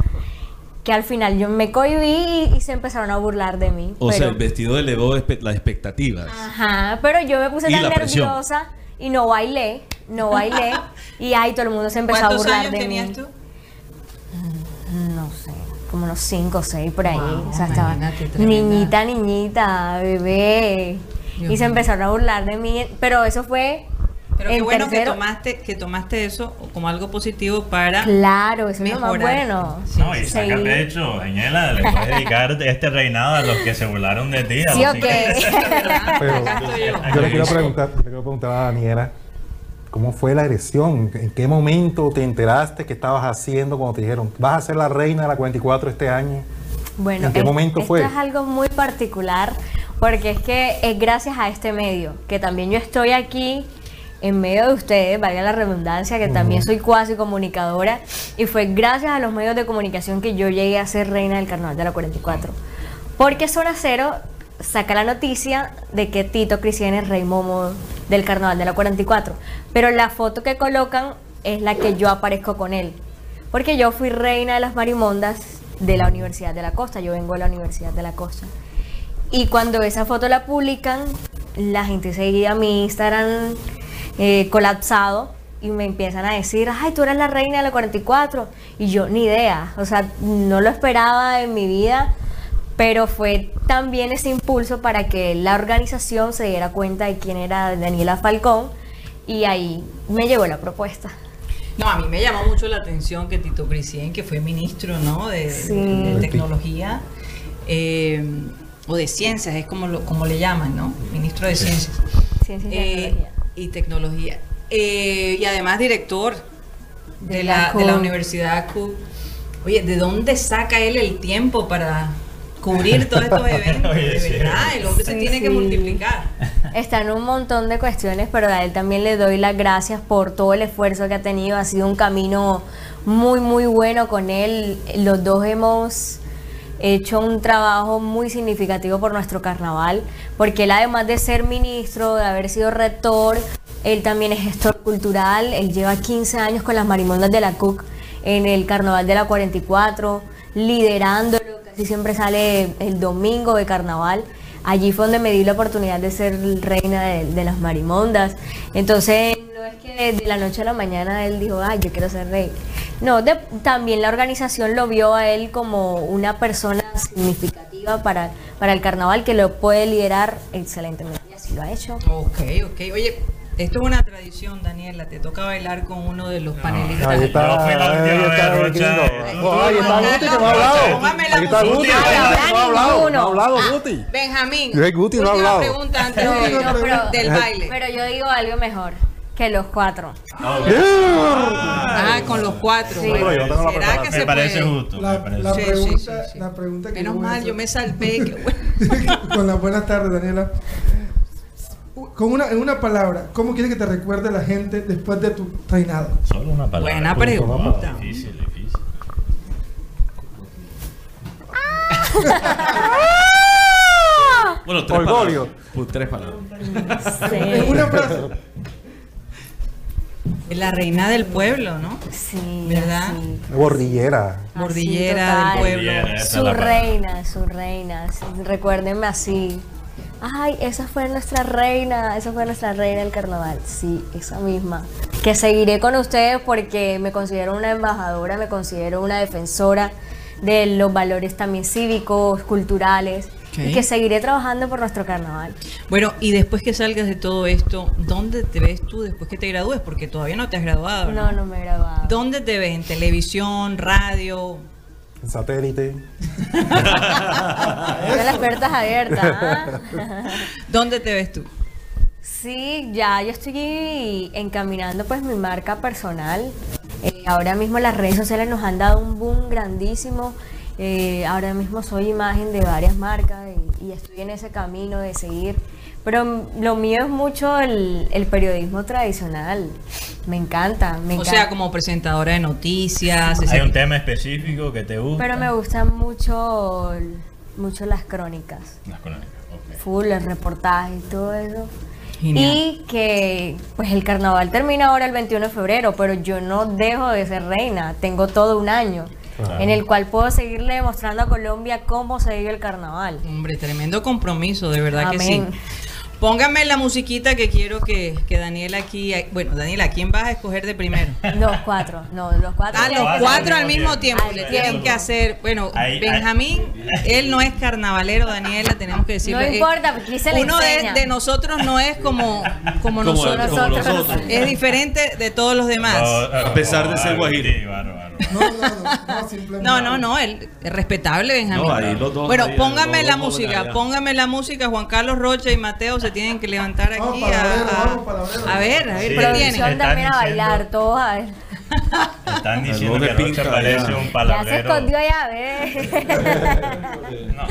que al final yo me cohibí y, y se empezaron a burlar de mí. O sea, el vestido elevó espe- las expectativas. Ajá, pero yo me puse Y tan nerviosa y no bailé, no bailé. [LAUGHS] y ahí todo el mundo se empezó a ¿Cuántos burlar años de tenías mí. tú? No sé, como unos 5 o 6 por ahí. Wow, o sea, estaba niñita, niñita, bebé. Dios y se empezaron a burlar de mí. Pero eso fue. Pero qué en bueno que tomaste, que tomaste eso como algo positivo para Claro, eso es lo más mejorar. bueno. No, y saca Sí. pecho, Daniela, le puedes [LAUGHS] dedicar este reinado a los que se burlaron de ti. Sí, ok. que- [LAUGHS] Pero yo. yo le quiero preguntar, le quiero preguntar a Daniela, ¿cómo fue la agresión? ¿En qué momento te enteraste que estabas haciendo cuando te dijeron, vas a ser la reina de la 44 este año? Bueno, ¿En qué es- momento esto fue? es algo muy particular porque es que es gracias a este medio que también yo estoy aquí en medio de ustedes, valga la redundancia, que también soy cuasi comunicadora y fue gracias a los medios de comunicación que yo llegué a ser reina del Carnaval de la 44. Porque Zona Cero saca la noticia de que Tito Cristian es rey momo del Carnaval de la 44, pero la foto que colocan es la que yo aparezco con él. Porque yo fui reina de las marimondas de la Universidad de la Costa. Yo vengo de la Universidad de la Costa. Y cuando esa foto la publican, la gente seguía mi Instagram eh, colapsado y me empiezan a decir, ay, tú eres la reina de la 44. Y yo ni idea, o sea, no lo esperaba en mi vida, pero fue también ese impulso para que la organización se diera cuenta de quién era Daniela Falcón y ahí me llegó la propuesta. No, a mí me llamó mucho la atención que Tito Crisien, que fue ministro ¿no? de, Sí. de- de tecnología eh, o de ciencias, es como, lo, como le llaman, ¿no? Ministro de ciencias Ciencia y eh, tecnología. Y tecnología. Eh, y además director de, De la, la de la. Universidad CUB. Oye, ¿de dónde saca él el tiempo para cubrir todos estos [LAUGHS] eventos? Oye, de sí. verdad, el hombre se Sí, tiene que multiplicar. [LAUGHS] Está en un montón de cuestiones, pero a él también le doy las gracias por todo el esfuerzo que ha tenido. Ha sido un camino muy, muy bueno con él. Los dos hemos hecho un trabajo muy significativo por nuestro carnaval, porque él además de ser ministro, de haber sido rector, él también es gestor cultural, él lleva 15 años con las marimondas de la CUC en el carnaval de la 44, liderándolo, casi siempre sale el domingo de carnaval. Allí fue donde me di la oportunidad de ser reina de, las marimondas. Entonces, no es que de la noche a la mañana él dijo, ay, yo quiero ser rey. No, también la organización lo vio a él como una persona significativa para, para el carnaval que lo puede liderar excelentemente. Y así lo ha hecho. Ok, ok. Oye, esto es una tradición, Daniela. Te toca bailar con uno de los panelistas. Ahí está, fui la última vez, gringo. Oh, ahí está Guti que no ha hablado. Ahí está. Guti, no ha hablado, no ha hablado Guti. Benjamín. Yo, Guti, no ha hablado. pregunta [LAUGHS] antes del baile. Pero yo digo algo mejor que los cuatro. Ah, con los cuatro. Sí. Bueno, ¿Será que se parece puede? justo. La, parece pregunta, sí, sí. la pregunta que Menos mal, yo me salvé. [LAUGHS] con las buenas tardes, Daniela. Con una, en una palabra, ¿cómo quieres que te recuerde la gente después de tu reinado? Solo una palabra. Buena pregunta. Wow, Difícil, difícil. [LAUGHS] Bueno, tres Orgullo. palabras. Pues, tres palabras. En una frase. La reina del pueblo, ¿no? Sí, ¿Verdad? sí. Bordillera total. del pueblo. Bordillera, Su reina, su reina. sí, Recuérdenme así. Ay, esa fue nuestra reina, esa fue nuestra reina del carnaval. Sí, esa misma. Que seguiré con ustedes porque me considero una embajadora, me considero una defensora de los valores también cívicos, culturales, y que seguiré trabajando por nuestro carnaval. Bueno, y después que salgas de todo esto, ¿dónde te ves tú después que te gradúes? Porque todavía no te has graduado. No, no me he graduado. ¿Dónde te ves? ¿En televisión, radio? En satélite. [LAUGHS] Las puertas abiertas. ¿ah? ¿Dónde te ves tú? Sí, ya yo estoy encaminando pues mi marca personal. Eh, ahora mismo las redes sociales nos han dado un boom grandísimo. Eh, ahora mismo soy imagen de varias marcas y, y estoy en ese camino de seguir. Pero lo mío es mucho el, el periodismo tradicional. Me encanta, me O encanta. sea, como presentadora de noticias. Hay un tema específico que te gusta. Pero me gustan mucho, mucho las crónicas. Las crónicas, ok. full, el reportaje y todo eso. Genial. Y que pues el carnaval termina ahora el 21 de febrero, pero yo no dejo de ser reina, tengo todo un año Claro. en el cual puedo seguirle demostrando a Colombia cómo se vive el carnaval. Hombre, tremendo compromiso, de verdad que sí. Póngame la musiquita que quiero que, que Daniela aquí. Bueno, Daniela, ¿quién vas a escoger de primero? Los cuatro, no, los cuatro. Ah, los Cuatro cuatro al mismo tiempo. tiempo. Le tienen tiempo. que hacer. Bueno, Ahí, Benjamín, él no es carnavalero, Daniela, tenemos que decirlo. No Eh, importa, porque se le Uno de, nosotros no es como, como, Como- nosotros. como nosotros. Es diferente de todos los demás. A pesar de ser guajiro. No, no, no, no, simplemente. No, no, no, él es respetable, Benjamín. No, ahí los dos bueno, ahí, póngame los la dos música, allá. póngame la música. Juan Carlos Rocha y Mateo se tienen que levantar Vamos, aquí palabrero, a, vamos, palabrero. a ver, a ver, Sí, ¿qué producción tienen? También a diciendo- bailar, todos a ver. Están El diciendo que pinta, Rocha parece ya. un Ya se palabrero. escondió allá, ve. [LAUGHS] No.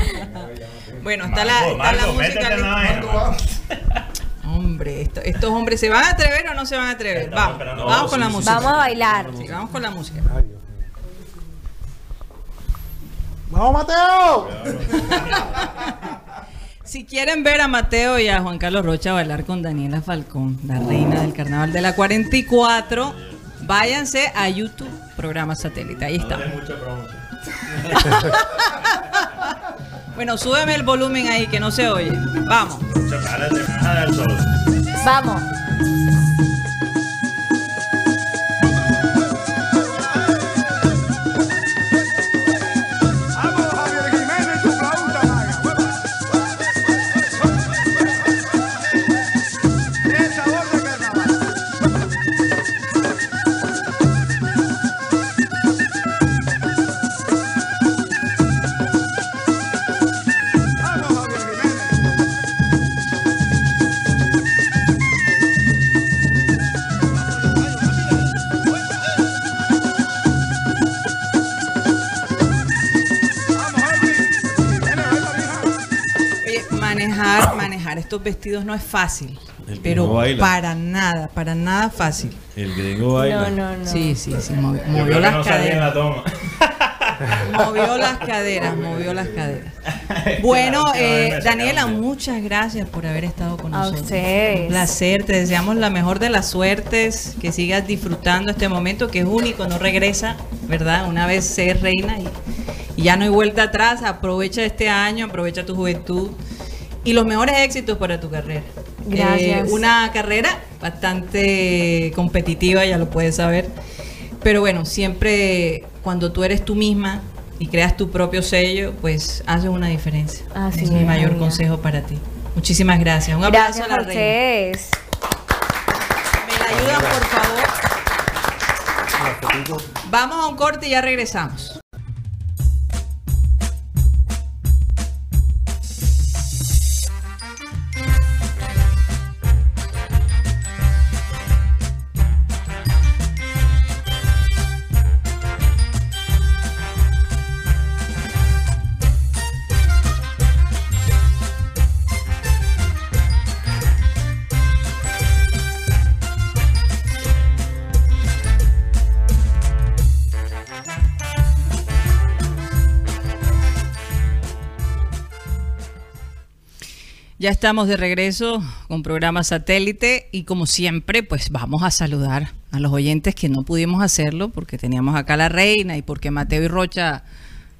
Bueno, está la, Marco, está la Marco, música métete en la lista. Hombre, esto- estos hombres, ¿se van a atrever o no se van a atrever? Estamos Vamos, esperando. vamos No, con la sí, música. Vamos a bailar. Sí, vamos con la música. ¡Vamos, Mateo! [LAUGHS] Si quieren ver a Mateo y a Juan Carlos Rocha bailar con Daniela Falcón, la reina del carnaval de la 44, váyanse a YouTube, programa satélite. Ahí está. [LAUGHS] Bueno, súbeme el volumen ahí que no se oye. Vamos. Vamos, estos vestidos no es fácil. El Pero baila. para nada, para nada fácil. El gringo baila. No, no, no. Sí, sí, sí, movió, las no en la caderas. toma. [LAUGHS] Movió las caderas, movió las caderas. [LAUGHS] Bueno, eh, Daniela, muchas gracias por haber estado con A nosotros. ustedes. Un placer, te deseamos la mejor de las suertes, que sigas disfrutando este momento que es único, no regresa, ¿verdad? Una vez ser reina y, y ya no hay vuelta atrás, aprovecha este año, aprovecha tu juventud y los mejores éxitos para tu carrera. Gracias. Eh, una carrera bastante competitiva, ya lo puedes saber. Pero bueno, siempre cuando tú eres tú misma y creas tu propio sello, pues haces una diferencia. Así es mi mayor amiga. consejo para ti. Muchísimas gracias. Un abrazo Gracias a a la reina. ustedes. Me la ayudan, por favor. Vamos a un corte y ya regresamos. Ya estamos de regreso con programa satélite y como siempre, pues vamos a saludar a los oyentes que no pudimos hacerlo porque teníamos acá a la reina y porque Mateo y Rocha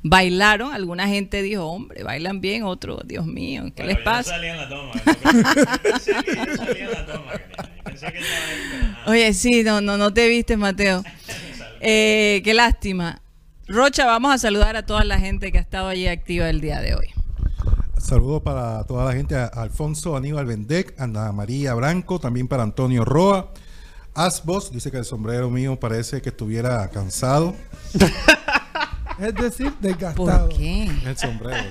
bailaron. Alguna gente dijo, hombre, bailan bien, otro, Dios mío, ¿qué Bueno, les pasa? No salí en la toma. Yo pensé que yo salía en la toma. Karina. Yo Pensé que estaba ahí, pero nada. Oye, sí, no, no, no te viste, Mateo. [LAUGHS] Eh, qué lástima. Rocha, vamos a saludar a toda la gente que ha estado allí activa el día de hoy. Saludos para toda la gente, a Alfonso Aníbal Bendec, Ana María Branco, también para Antonio Roa. Asbos dice que el sombrero mío parece que estuviera cansado. [LAUGHS] Es decir, desgastado. ¿Por qué? El sombrero.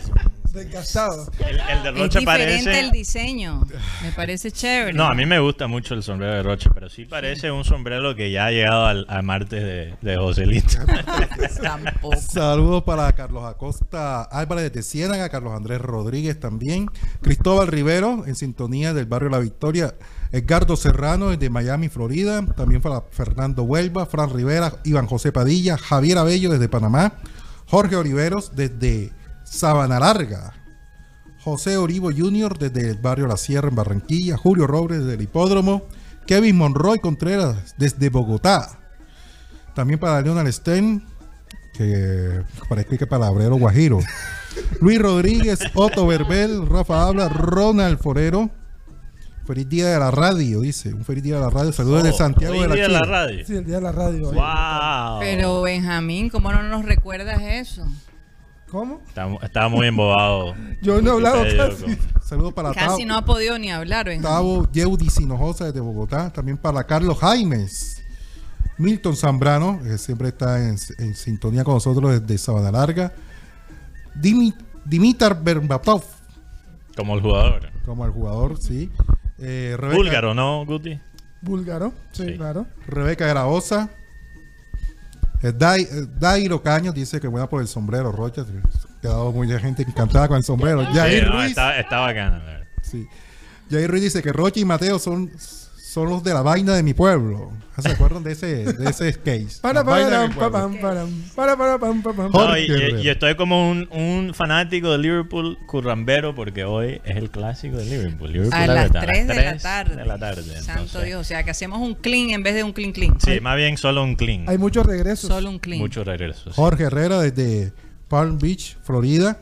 Desgastado. El, el de Es Roche diferente parece. el diseño. Me parece chévere. No, a mí me gusta mucho el sombrero de Roche, pero sí parece un sombrero que ya ha llegado al, al martes de, de Joselito. [LAUGHS] Tampoco. Saludos para Carlos Acosta Álvarez de Ciénaga, Carlos Andrés Rodríguez también, Cristóbal Rivero en sintonía del barrio La Victoria, Edgardo Serrano desde Miami, Florida, también para Fernando Huelva, Fran Rivera, Iván José Padilla, Javier Abello desde Panamá, Jorge Oliveros desde Sabana Larga, José Oribo Jr. desde el barrio La Sierra en Barranquilla, Julio Robles desde el Hipódromo, Kevin Monroy Contreras desde Bogotá, también para Leonard Stern, que parece que palabrero guajiro. [LAUGHS] Luis Rodríguez, Otto Verbel, Rafa Habla, Ronald Forero. Feliz día de la radio, dice. Un feliz día de la radio. Saludos de Santiago Oh, Hoy de la, día la radio. Sí, el día de la radio. Wow. Pero Benjamín, ¿cómo no nos recuerdas eso? ¿Cómo? Estaba, estaba muy embobado. [LAUGHS] Yo no he hablado casi. Saludos para Casi no ha podido ni hablar, Benjamín. Tavo Yeudi Sinojosa desde Bogotá. También para Carlos Jaimes. Milton Zambrano, que siempre está en, en sintonía con nosotros desde Sabana Larga. Dimi- Dimitar Berbatov, Como el jugador. como el jugador, sí. Eh, Rebeca- Búlgaro, ¿no, Guti? Búlgaro. Sí, Sí. claro. Rebeca Graosa. Dai- Dairo Caños dice que buena por el sombrero, Rocha. Ha quedado mucha gente encantada con el sombrero. Jair Sí, no, Ruiz. está, está bacana. Sí. Jair Ruiz dice que Rocha y Mateo son, son los de la vaina de mi pueblo. ¿Se acuerdan de ese, de ese [LAUGHS] sketch? Para, La para, para, para, pam, pam, pam. Jorge No, y, Herrera. y estoy como un, un fanático de Liverpool currambero porque hoy es el clásico de Liverpool. Liverpool A es las verdad, 3 de la 3 tarde. de la tarde, Santo entonces. Dios. O sea, que hacemos un clean en vez de un clean clean. Sí, más bien solo un clean. Hay muchos regresos. Solo un clean. Muchos regresos. sí. Jorge Herrera desde Palm Beach, Florida.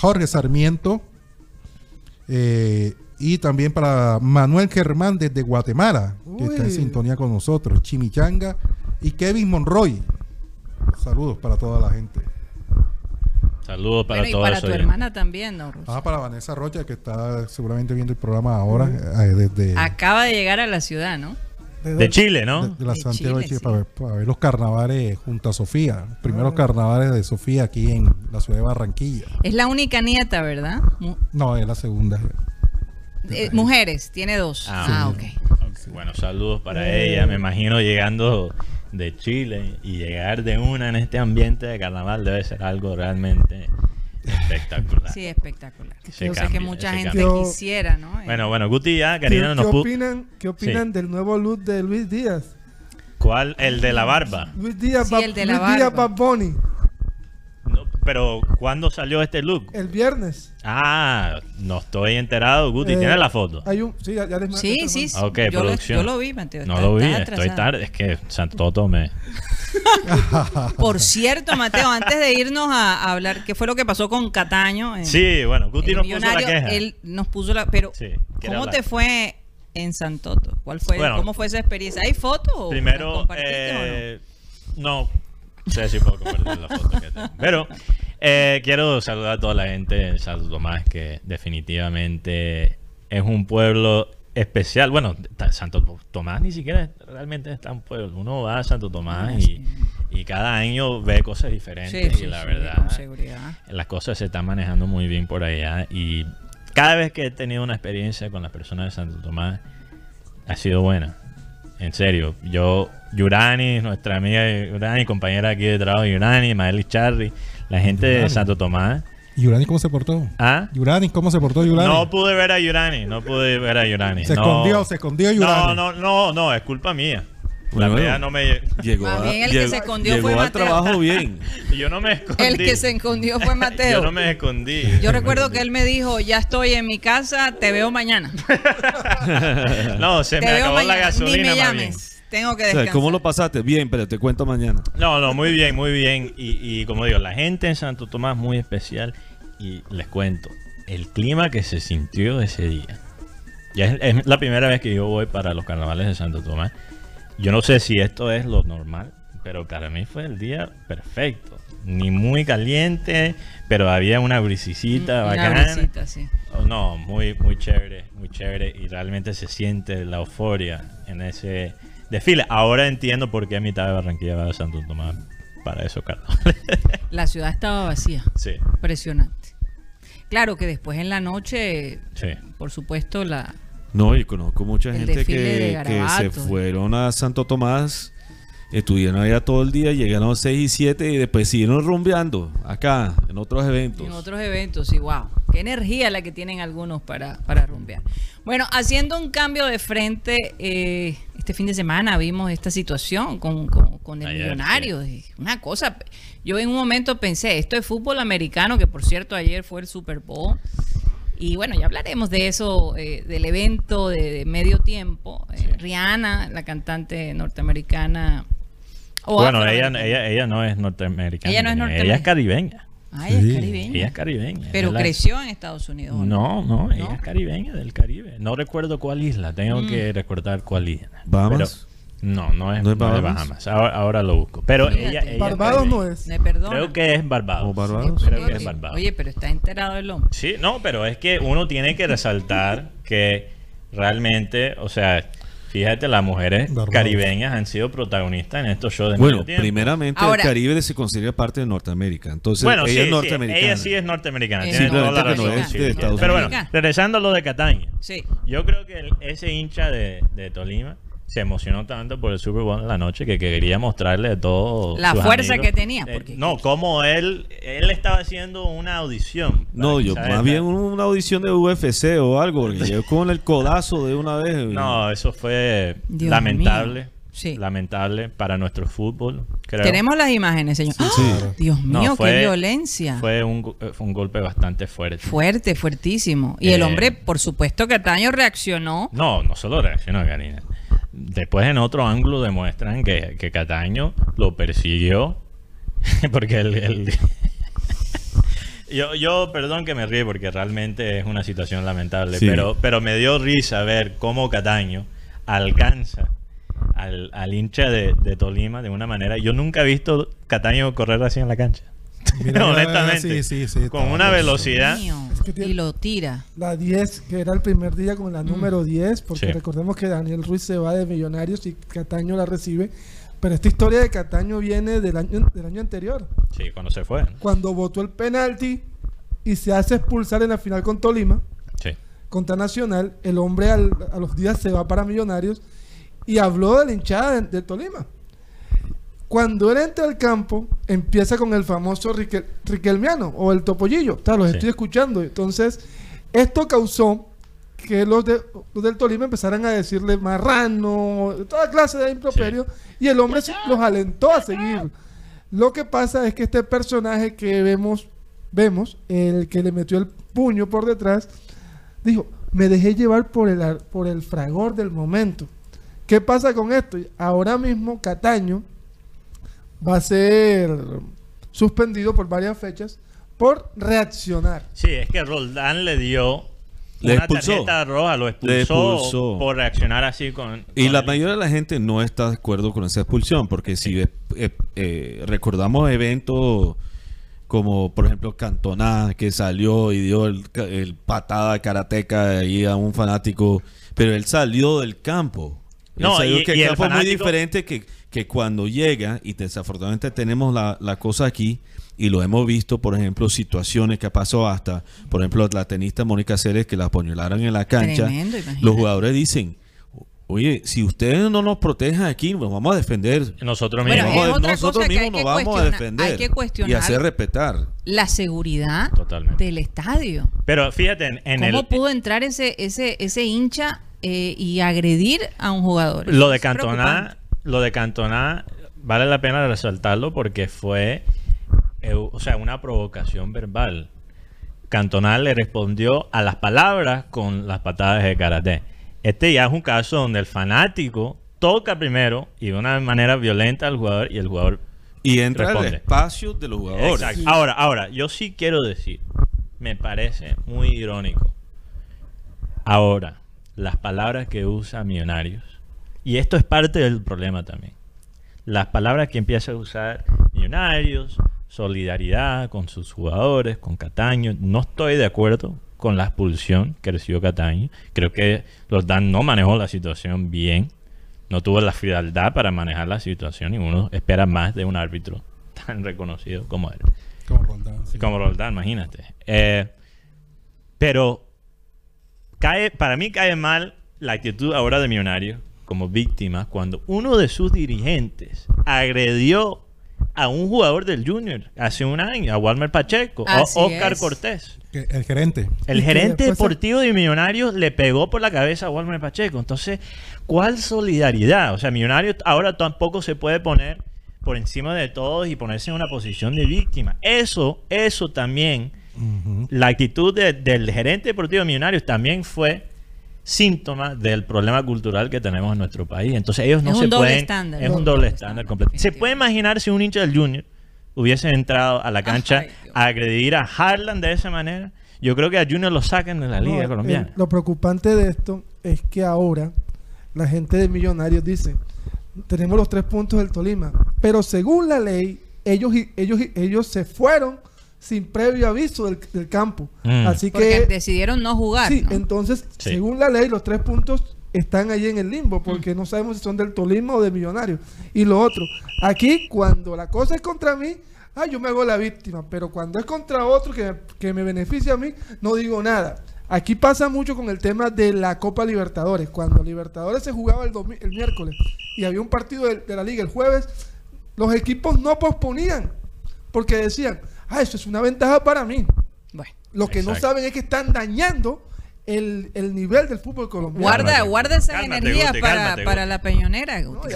Jorge Sarmiento. Eh, y también para Manuel Germán desde Guatemala, que está en sintonía con nosotros. Chimichanga. Y Kevin Monroy. Saludos para toda la gente. Saludos para Bueno, y todos para tu oyentes. hermana también, ¿no, Rosa? Ah, para Vanessa Rocha, que está seguramente viendo el programa ahora, eh, desde Acaba de llegar a la ciudad, ¿no? De Chile, ¿no? de, de la De Santiago de Chile, sí. para, ver, para ver los carnavales junto a Sofía. Primeros carnavales de Sofía aquí en la ciudad de Barranquilla. Es la única nieta, ¿verdad? No, es la segunda. Eh, mujeres, tiene dos. Ah, Ah, sí. ok. Ok, Bueno, saludos para ella. Me imagino llegando de Chile y llegar de una en este ambiente de carnaval debe ser algo realmente espectacular. Sí, espectacular. Ese Yo sé que mucha gente cambio. quisiera, ¿no? Eh, Bueno, bueno, Guti ya, ¿Qué, Karina nos qué opinan, ¿Qué opinan Sí. del nuevo look de Luis Díaz? ¿Cuál? El de la barba. Luis Díaz, Sí, Bad- el de la Luis Díaz barba. Bad Bunny, No, pero, ¿cuándo salió este look? el viernes. Ah, no estoy enterado, Guti. Eh, ¿Tienes la foto? Hay un, sí, ya, ya les Sí, mando- sí, sí. Ah, Ok, yo, lo, producción. yo lo vi, Mateo. No está- lo vi, estoy atrasado. tarde. Es que Santoto me. [LAUGHS] Por cierto, Mateo, antes de irnos a, a hablar, ¿qué fue lo que pasó con Cataño? en- Sí, bueno, Guti nos puso la queja. Él nos puso la. Pero, Sí, ¿cómo hablar. te fue en Santoto? ¿Cuál fue, Bueno. ¿Cómo fue esa experiencia? ¿Hay fotos? Primero, o no? eh, no? Sé si puedo compartir la foto que tengo. Pero eh, quiero saludar a toda la gente de Santo Tomás, que definitivamente es un pueblo especial. Bueno, Santo Tomás ni siquiera realmente es tan pueblo. Uno va a Santo Tomás y, y cada año ve cosas diferentes. Sí, sí, y la sí, verdad, con seguridad. las cosas se están manejando muy bien por allá. Y cada vez que he tenido una experiencia con las personas de Santo Tomás, ha sido buena. En serio, yo, Yurani, nuestra amiga Yurani, compañera aquí de trabajo, Yurani, Maeli Charri, la gente de. Santo Tomás. ¿Y Yurani cómo se portó? ¿Ah? Yurani, ¿cómo se portó Yurani? No pude ver a Yurani, no pude ver a Yurani. se no. escondió, se escondió No, Yurani. no, no, no, es culpa mía. La Bueno. verdad no me. Llegó, a- bien el que se escondió llegó fue al Mateo. trabajo bien. [LAUGHS] Yo no me escondí. El que se escondió fue Mateo. Yo no me escondí. Yo recuerdo que él me dijo, ya estoy en mi casa, te veo mañana. [LAUGHS] no, se te me acabó la gasolina. ni me llames. Tengo que O sea, descansar. ¿Cómo lo pasaste? Bien, pero te cuento mañana. No, no, muy bien, muy bien. Y, y como digo, la gente en Santo Tomás muy especial. Y les cuento, el clima que se sintió ese día. Ya es, es la primera vez que yo voy para los carnavales de Santo Tomás. Yo no sé si esto es lo normal, pero para mí fue el día perfecto. Ni muy caliente, pero había una brisicita Una bacana. brisita, sí. Oh, No, muy, muy chévere, muy chévere y realmente se siente la euforia en ese desfile. Ahora entiendo por qué a mitad de Barranquilla va a Santo Tomás para eso, Carlos. [LAUGHS] La ciudad estaba vacía. sí, Impresionante. Claro que después en la noche, sí. por supuesto, la No, y conozco mucha gente que, que se garabatos. fueron a Santo Tomás, estuvieron allá todo el día, llegaron a las 6 y 7 y después siguieron rumbeando acá, en otros eventos. en otros eventos y wow, qué energía la que tienen algunos para, para rumbear. Bueno, haciendo un cambio de frente, eh, este fin de semana vimos esta situación con, con- con el Ayer, millonario. Una cosa, yo en un momento pensé, esto es fútbol americano, que por cierto ayer fue el Super Bowl. Y bueno, ya hablaremos de eso, eh, del evento de, de medio tiempo. Eh, Rihanna, la cantante norteamericana. O bueno, ella, ella, ella no es norteamericana. Ella no es Ella norteamericana. es caribeña. Ah, ella es Sí. caribeña. Ella es caribeña. Pero Es la- creció en Estados Unidos. ¿o No, no, ella es caribeña del Caribe. No recuerdo cuál isla, tengo Mm. que recordar cuál isla. ¿Bahamas? Pero- no, no es, ¿No es no es Bahamas? Ahora, ahora lo busco. Pero Fíjate. ella, ella es Barbados no es. Me perdona. Creo que es Barbados. ¿O Barbados? Creo que Oye, es Barbados. Oye, pero está enterado el hombre. Sí, no, pero es que uno tiene que resaltar que realmente, o sea, fíjate, las mujeres caribeñas han sido protagonistas en estos shows de Bueno, primeramente Ahora- el Caribe se considera parte de Norteamérica. Entonces, Bueno, ella sí, es sí, norteamericana. ella sí es norteamericana. Eh, tiene toda la no razón, es de. Estados Pero bueno, regresando a lo de Cataño. Sí. Yo creo que el- ese hincha de, de Tolima se emocionó tanto por el Super Bowl en la noche que quería mostrarle a todos La fuerza amigos. que tenía, Eh, porque- no, como él él estaba haciendo una audición. No, yo más bien una audición de UFC o algo, porque llegó con el codazo de una vez. [LAUGHS] No, eso fue Dios lamentable. mío. Sí. Lamentable para nuestro fútbol. creo. Tenemos las imágenes, señor. ¡Ah! sí. Dios No, mío, fue- qué violencia. Fue un, go- eh, fue un golpe bastante fuerte. Fuerte, fuertísimo. Y el Eh, hombre, por supuesto, Cataño reaccionó. No, no solo reaccionó Karina. Después en otro ángulo demuestran que, que Cataño lo persiguió. [LAUGHS] porque el... el- [LAUGHS] yo, yo, perdón que me ríe porque realmente es una situación lamentable, Sí. pero, pero me dio risa ver cómo Cataño alcanza al, al hincha de, de Tolima de una manera... Yo nunca he visto Cataño correr así en la cancha. Mira, [LAUGHS] Honestamente. sí, sí, sí, con una velocidad... Mío, que tiene- y lo tira. La 10, que era el primer día con la número 10, porque Sí. recordemos que Daniel Ruiz se va de Millonarios y Cataño la recibe. Pero esta historia de Cataño viene del año, del año anterior, Sí, cuando se fue. ¿no? cuando votó el penalti y se hace expulsar en la final con Tolima, Sí. contra Nacional. El hombre al- a los días se va para Millonarios y habló de la hinchada de, de Tolima. Cuando él entra al campo, empieza con el famoso Riquel- Riquelmiano o el Topollillo. Está, los Sí. estoy escuchando. Entonces, esto causó que los, de, los del Tolima empezaran a decirle marrano, toda clase de improperios, y el hombre se- los alentó a seguir. Lo que pasa es que este personaje que vemos, vemos, el que le metió el puño por detrás, dijo, me dejé llevar por el, por el fragor del momento. ¿Qué pasa con esto? Ahora mismo Cataño va a ser suspendido por varias fechas por reaccionar. Sí, es que Roldán le dio Le una expulsó. tarjeta roja, lo expulsó, Le expulsó. por reaccionar así con... Y con la el- mayoría de la gente no está de acuerdo con esa expulsión, porque si eh, eh, recordamos eventos como, por ejemplo, Cantona, que salió y dio el, ca- el patada karateca ahí a un fanático, pero él salió del campo. Él No, salió y- que y el campo es muy fanático- diferente que, que cuando llega, y desafortunadamente tenemos la, la cosa aquí, y lo hemos visto, por ejemplo, situaciones que pasó hasta, por ejemplo, la tenista Mónica Ceres que la apuñalaron en la cancha. Tremendo, los jugadores dicen, oye, si ustedes no nos protegen aquí, nos vamos a defender. Nosotros mismos. nosotros mismos que nos vamos a cuestionar- defender hay que y cuestionar hacer respetar. La seguridad Totalmente. del estadio. Pero fíjate, en, en ¿Cómo el... pudo entrar ese, ese, ese hincha eh, y agredir a un jugador? Lo de preocupante. Lo de Cantona vale la pena resaltarlo porque fue, eh, o sea, una provocación verbal. Cantona le respondió a las palabras con las patadas de karate. Este ya es un caso donde el fanático toca primero y de una manera violenta al jugador y el jugador Y entra Responde. el espacio de los jugadores. Exacto. Ahora, ahora, yo sí quiero decir, me parece muy irónico. Ahora, las palabras que usa Millonarios, y esto es parte del problema también. las palabras que empieza a usar Millonarios, solidaridad con sus jugadores, con Cataño. No estoy de acuerdo con la expulsión que recibió Cataño. Creo que Dan no manejó la situación bien. No tuvo la frialdad para manejar la situación y uno espera más de un árbitro [LAUGHS] tan reconocido como él. Como Roldán, sí. Como Roldán, imagínate. Eh, pero cae, para mí cae mal la actitud ahora de Millonario como víctima cuando uno de sus dirigentes agredió a un jugador del Junior hace un año, a Walmer Pacheco, o Así Oscar es. Cortés. El gerente. El gerente deportivo de Millonarios le pegó por la cabeza a Walmer Pacheco. Entonces, ¿cuál solidaridad? O sea, Millonarios ahora tampoco se puede poner por encima de todos y ponerse en una posición de víctima. Eso, eso también, la actitud de- del gerente deportivo de Millonarios también fue síntoma del problema cultural que tenemos en nuestro país. Entonces ellos no Es se un doble pueden... estándar. Es un doble estándar completo. ¿Se puede imaginar si un hincha del Junior hubiese entrado a la cancha Ay, a agredir a Harlan de esa manera? Yo creo que a Junior lo sacan de la No, liga el- colombiana. lo preocupante de esto es que ahora la gente de Millonarios dice, tenemos los tres puntos del Tolima, pero según la ley, ellos, y- ellos, y- ellos se fueron sin previo aviso del, del campo. Mm. Así Porque que... decidieron no jugar. Sí, ¿no? entonces, Sí. según la ley, los tres puntos están ahí en el limbo, porque no sabemos si son del Tolima o de Millonarios. Y lo otro, aquí cuando la cosa es contra mí, ah, yo me hago la víctima, pero cuando es contra otro que, que me beneficia a mí, no digo nada. Aquí pasa mucho con el tema de la Copa Libertadores. Cuando Libertadores se jugaba el, el miércoles y había un partido de, de la liga el jueves, los equipos no posponían, porque decían, ah, eso es una ventaja para mí. Bueno. Lo que no saben es que están dañando el, el nivel del fútbol colombiano. Guarda, guarda esa Cálmate, Guti, para, cálmate, para la peñonera. Guti,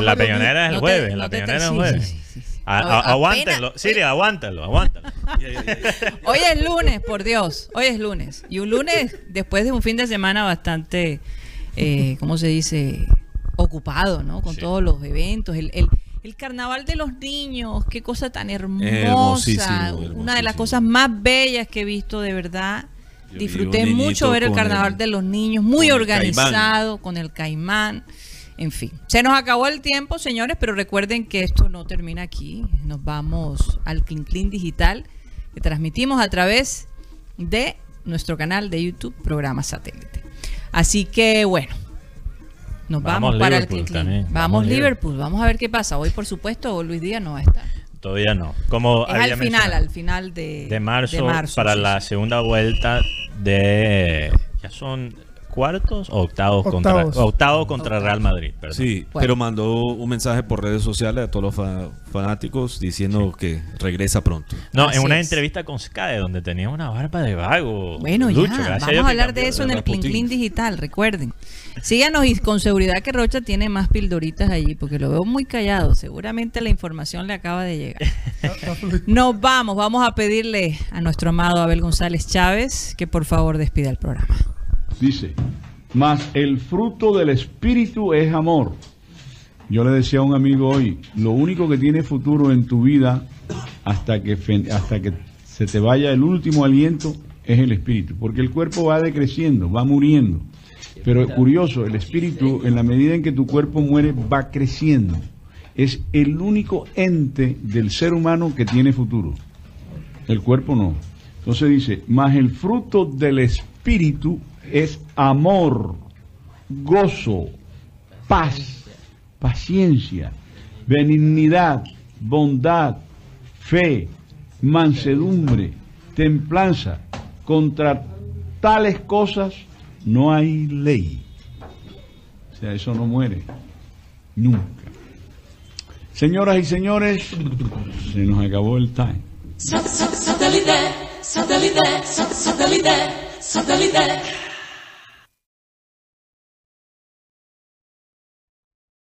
La peñonera es el No te- jueves. no te- peñonera es el sí, jueves. sí, sí, sí. A- a- Apenas- aguántalo. Siri, aguántalo, aguántalo. [LAUGHS] Hoy es lunes, por Dios. Hoy es lunes. Y un lunes después de un fin de semana bastante, eh, ¿cómo se dice? Ocupado, ¿no? Con Sí. todos los eventos. El, el- el carnaval de los niños, qué cosa tan hermosa. Hermosísimo, Una de las cosas más bellas que he visto, de verdad. Yo Disfruté mucho ver el carnaval el- de los niños, muy con el organizado, con el caimán. En fin, se nos acabó el tiempo, señores, pero recuerden que esto no termina aquí. Nos vamos al Clean Clean Digital que transmitimos a través de nuestro canal de YouTube, Programa Satélite. Así que bueno, nos vamos, Vamos para el Clean Vamos, vamos Liverpool, vamos a ver qué pasa. Hoy, por supuesto, Luis Díaz no va a estar. Todavía no. Como Es había al final, al final de, de marzo, de marzo, para sí, la sí. segunda vuelta de ya son cuartos o octavos, contra Octavos. octavos contra Real Madrid perdón. Sí, Bueno. pero mandó un mensaje por redes sociales a todos los fa- fanáticos diciendo que regresa pronto. no Así en una es. entrevista con Sky donde tenía una barba de vago Bueno, Lucho, ya, vamos a hablar de eso en el. Clean Digital, recuerden. Síganos y con seguridad que Rocha tiene más pildoritas allí, porque lo veo muy callado. Seguramente la información le acaba de llegar. [LAUGHS] Nos vamos, vamos a pedirle a nuestro amado Abel González Chávez que por favor despida el programa. Dice, mas el fruto del Espíritu es amor. Yo le decía a un amigo hoy, lo único que tiene futuro en tu vida hasta que, hasta que se te vaya el último aliento es el Espíritu, porque el cuerpo va decreciendo, va muriendo. Pero curioso, el Espíritu, en la medida en que tu cuerpo muere, va creciendo. Es el único ente del ser humano que tiene futuro. El cuerpo no. Entonces dice, mas el fruto del Espíritu es amor, gozo, paz, paciencia, benignidad, bondad, fe, mansedumbre, templanza. Contra tales cosas no hay ley. O sea, eso no muere. Nunca. Señoras y señores, se nos acabó el time.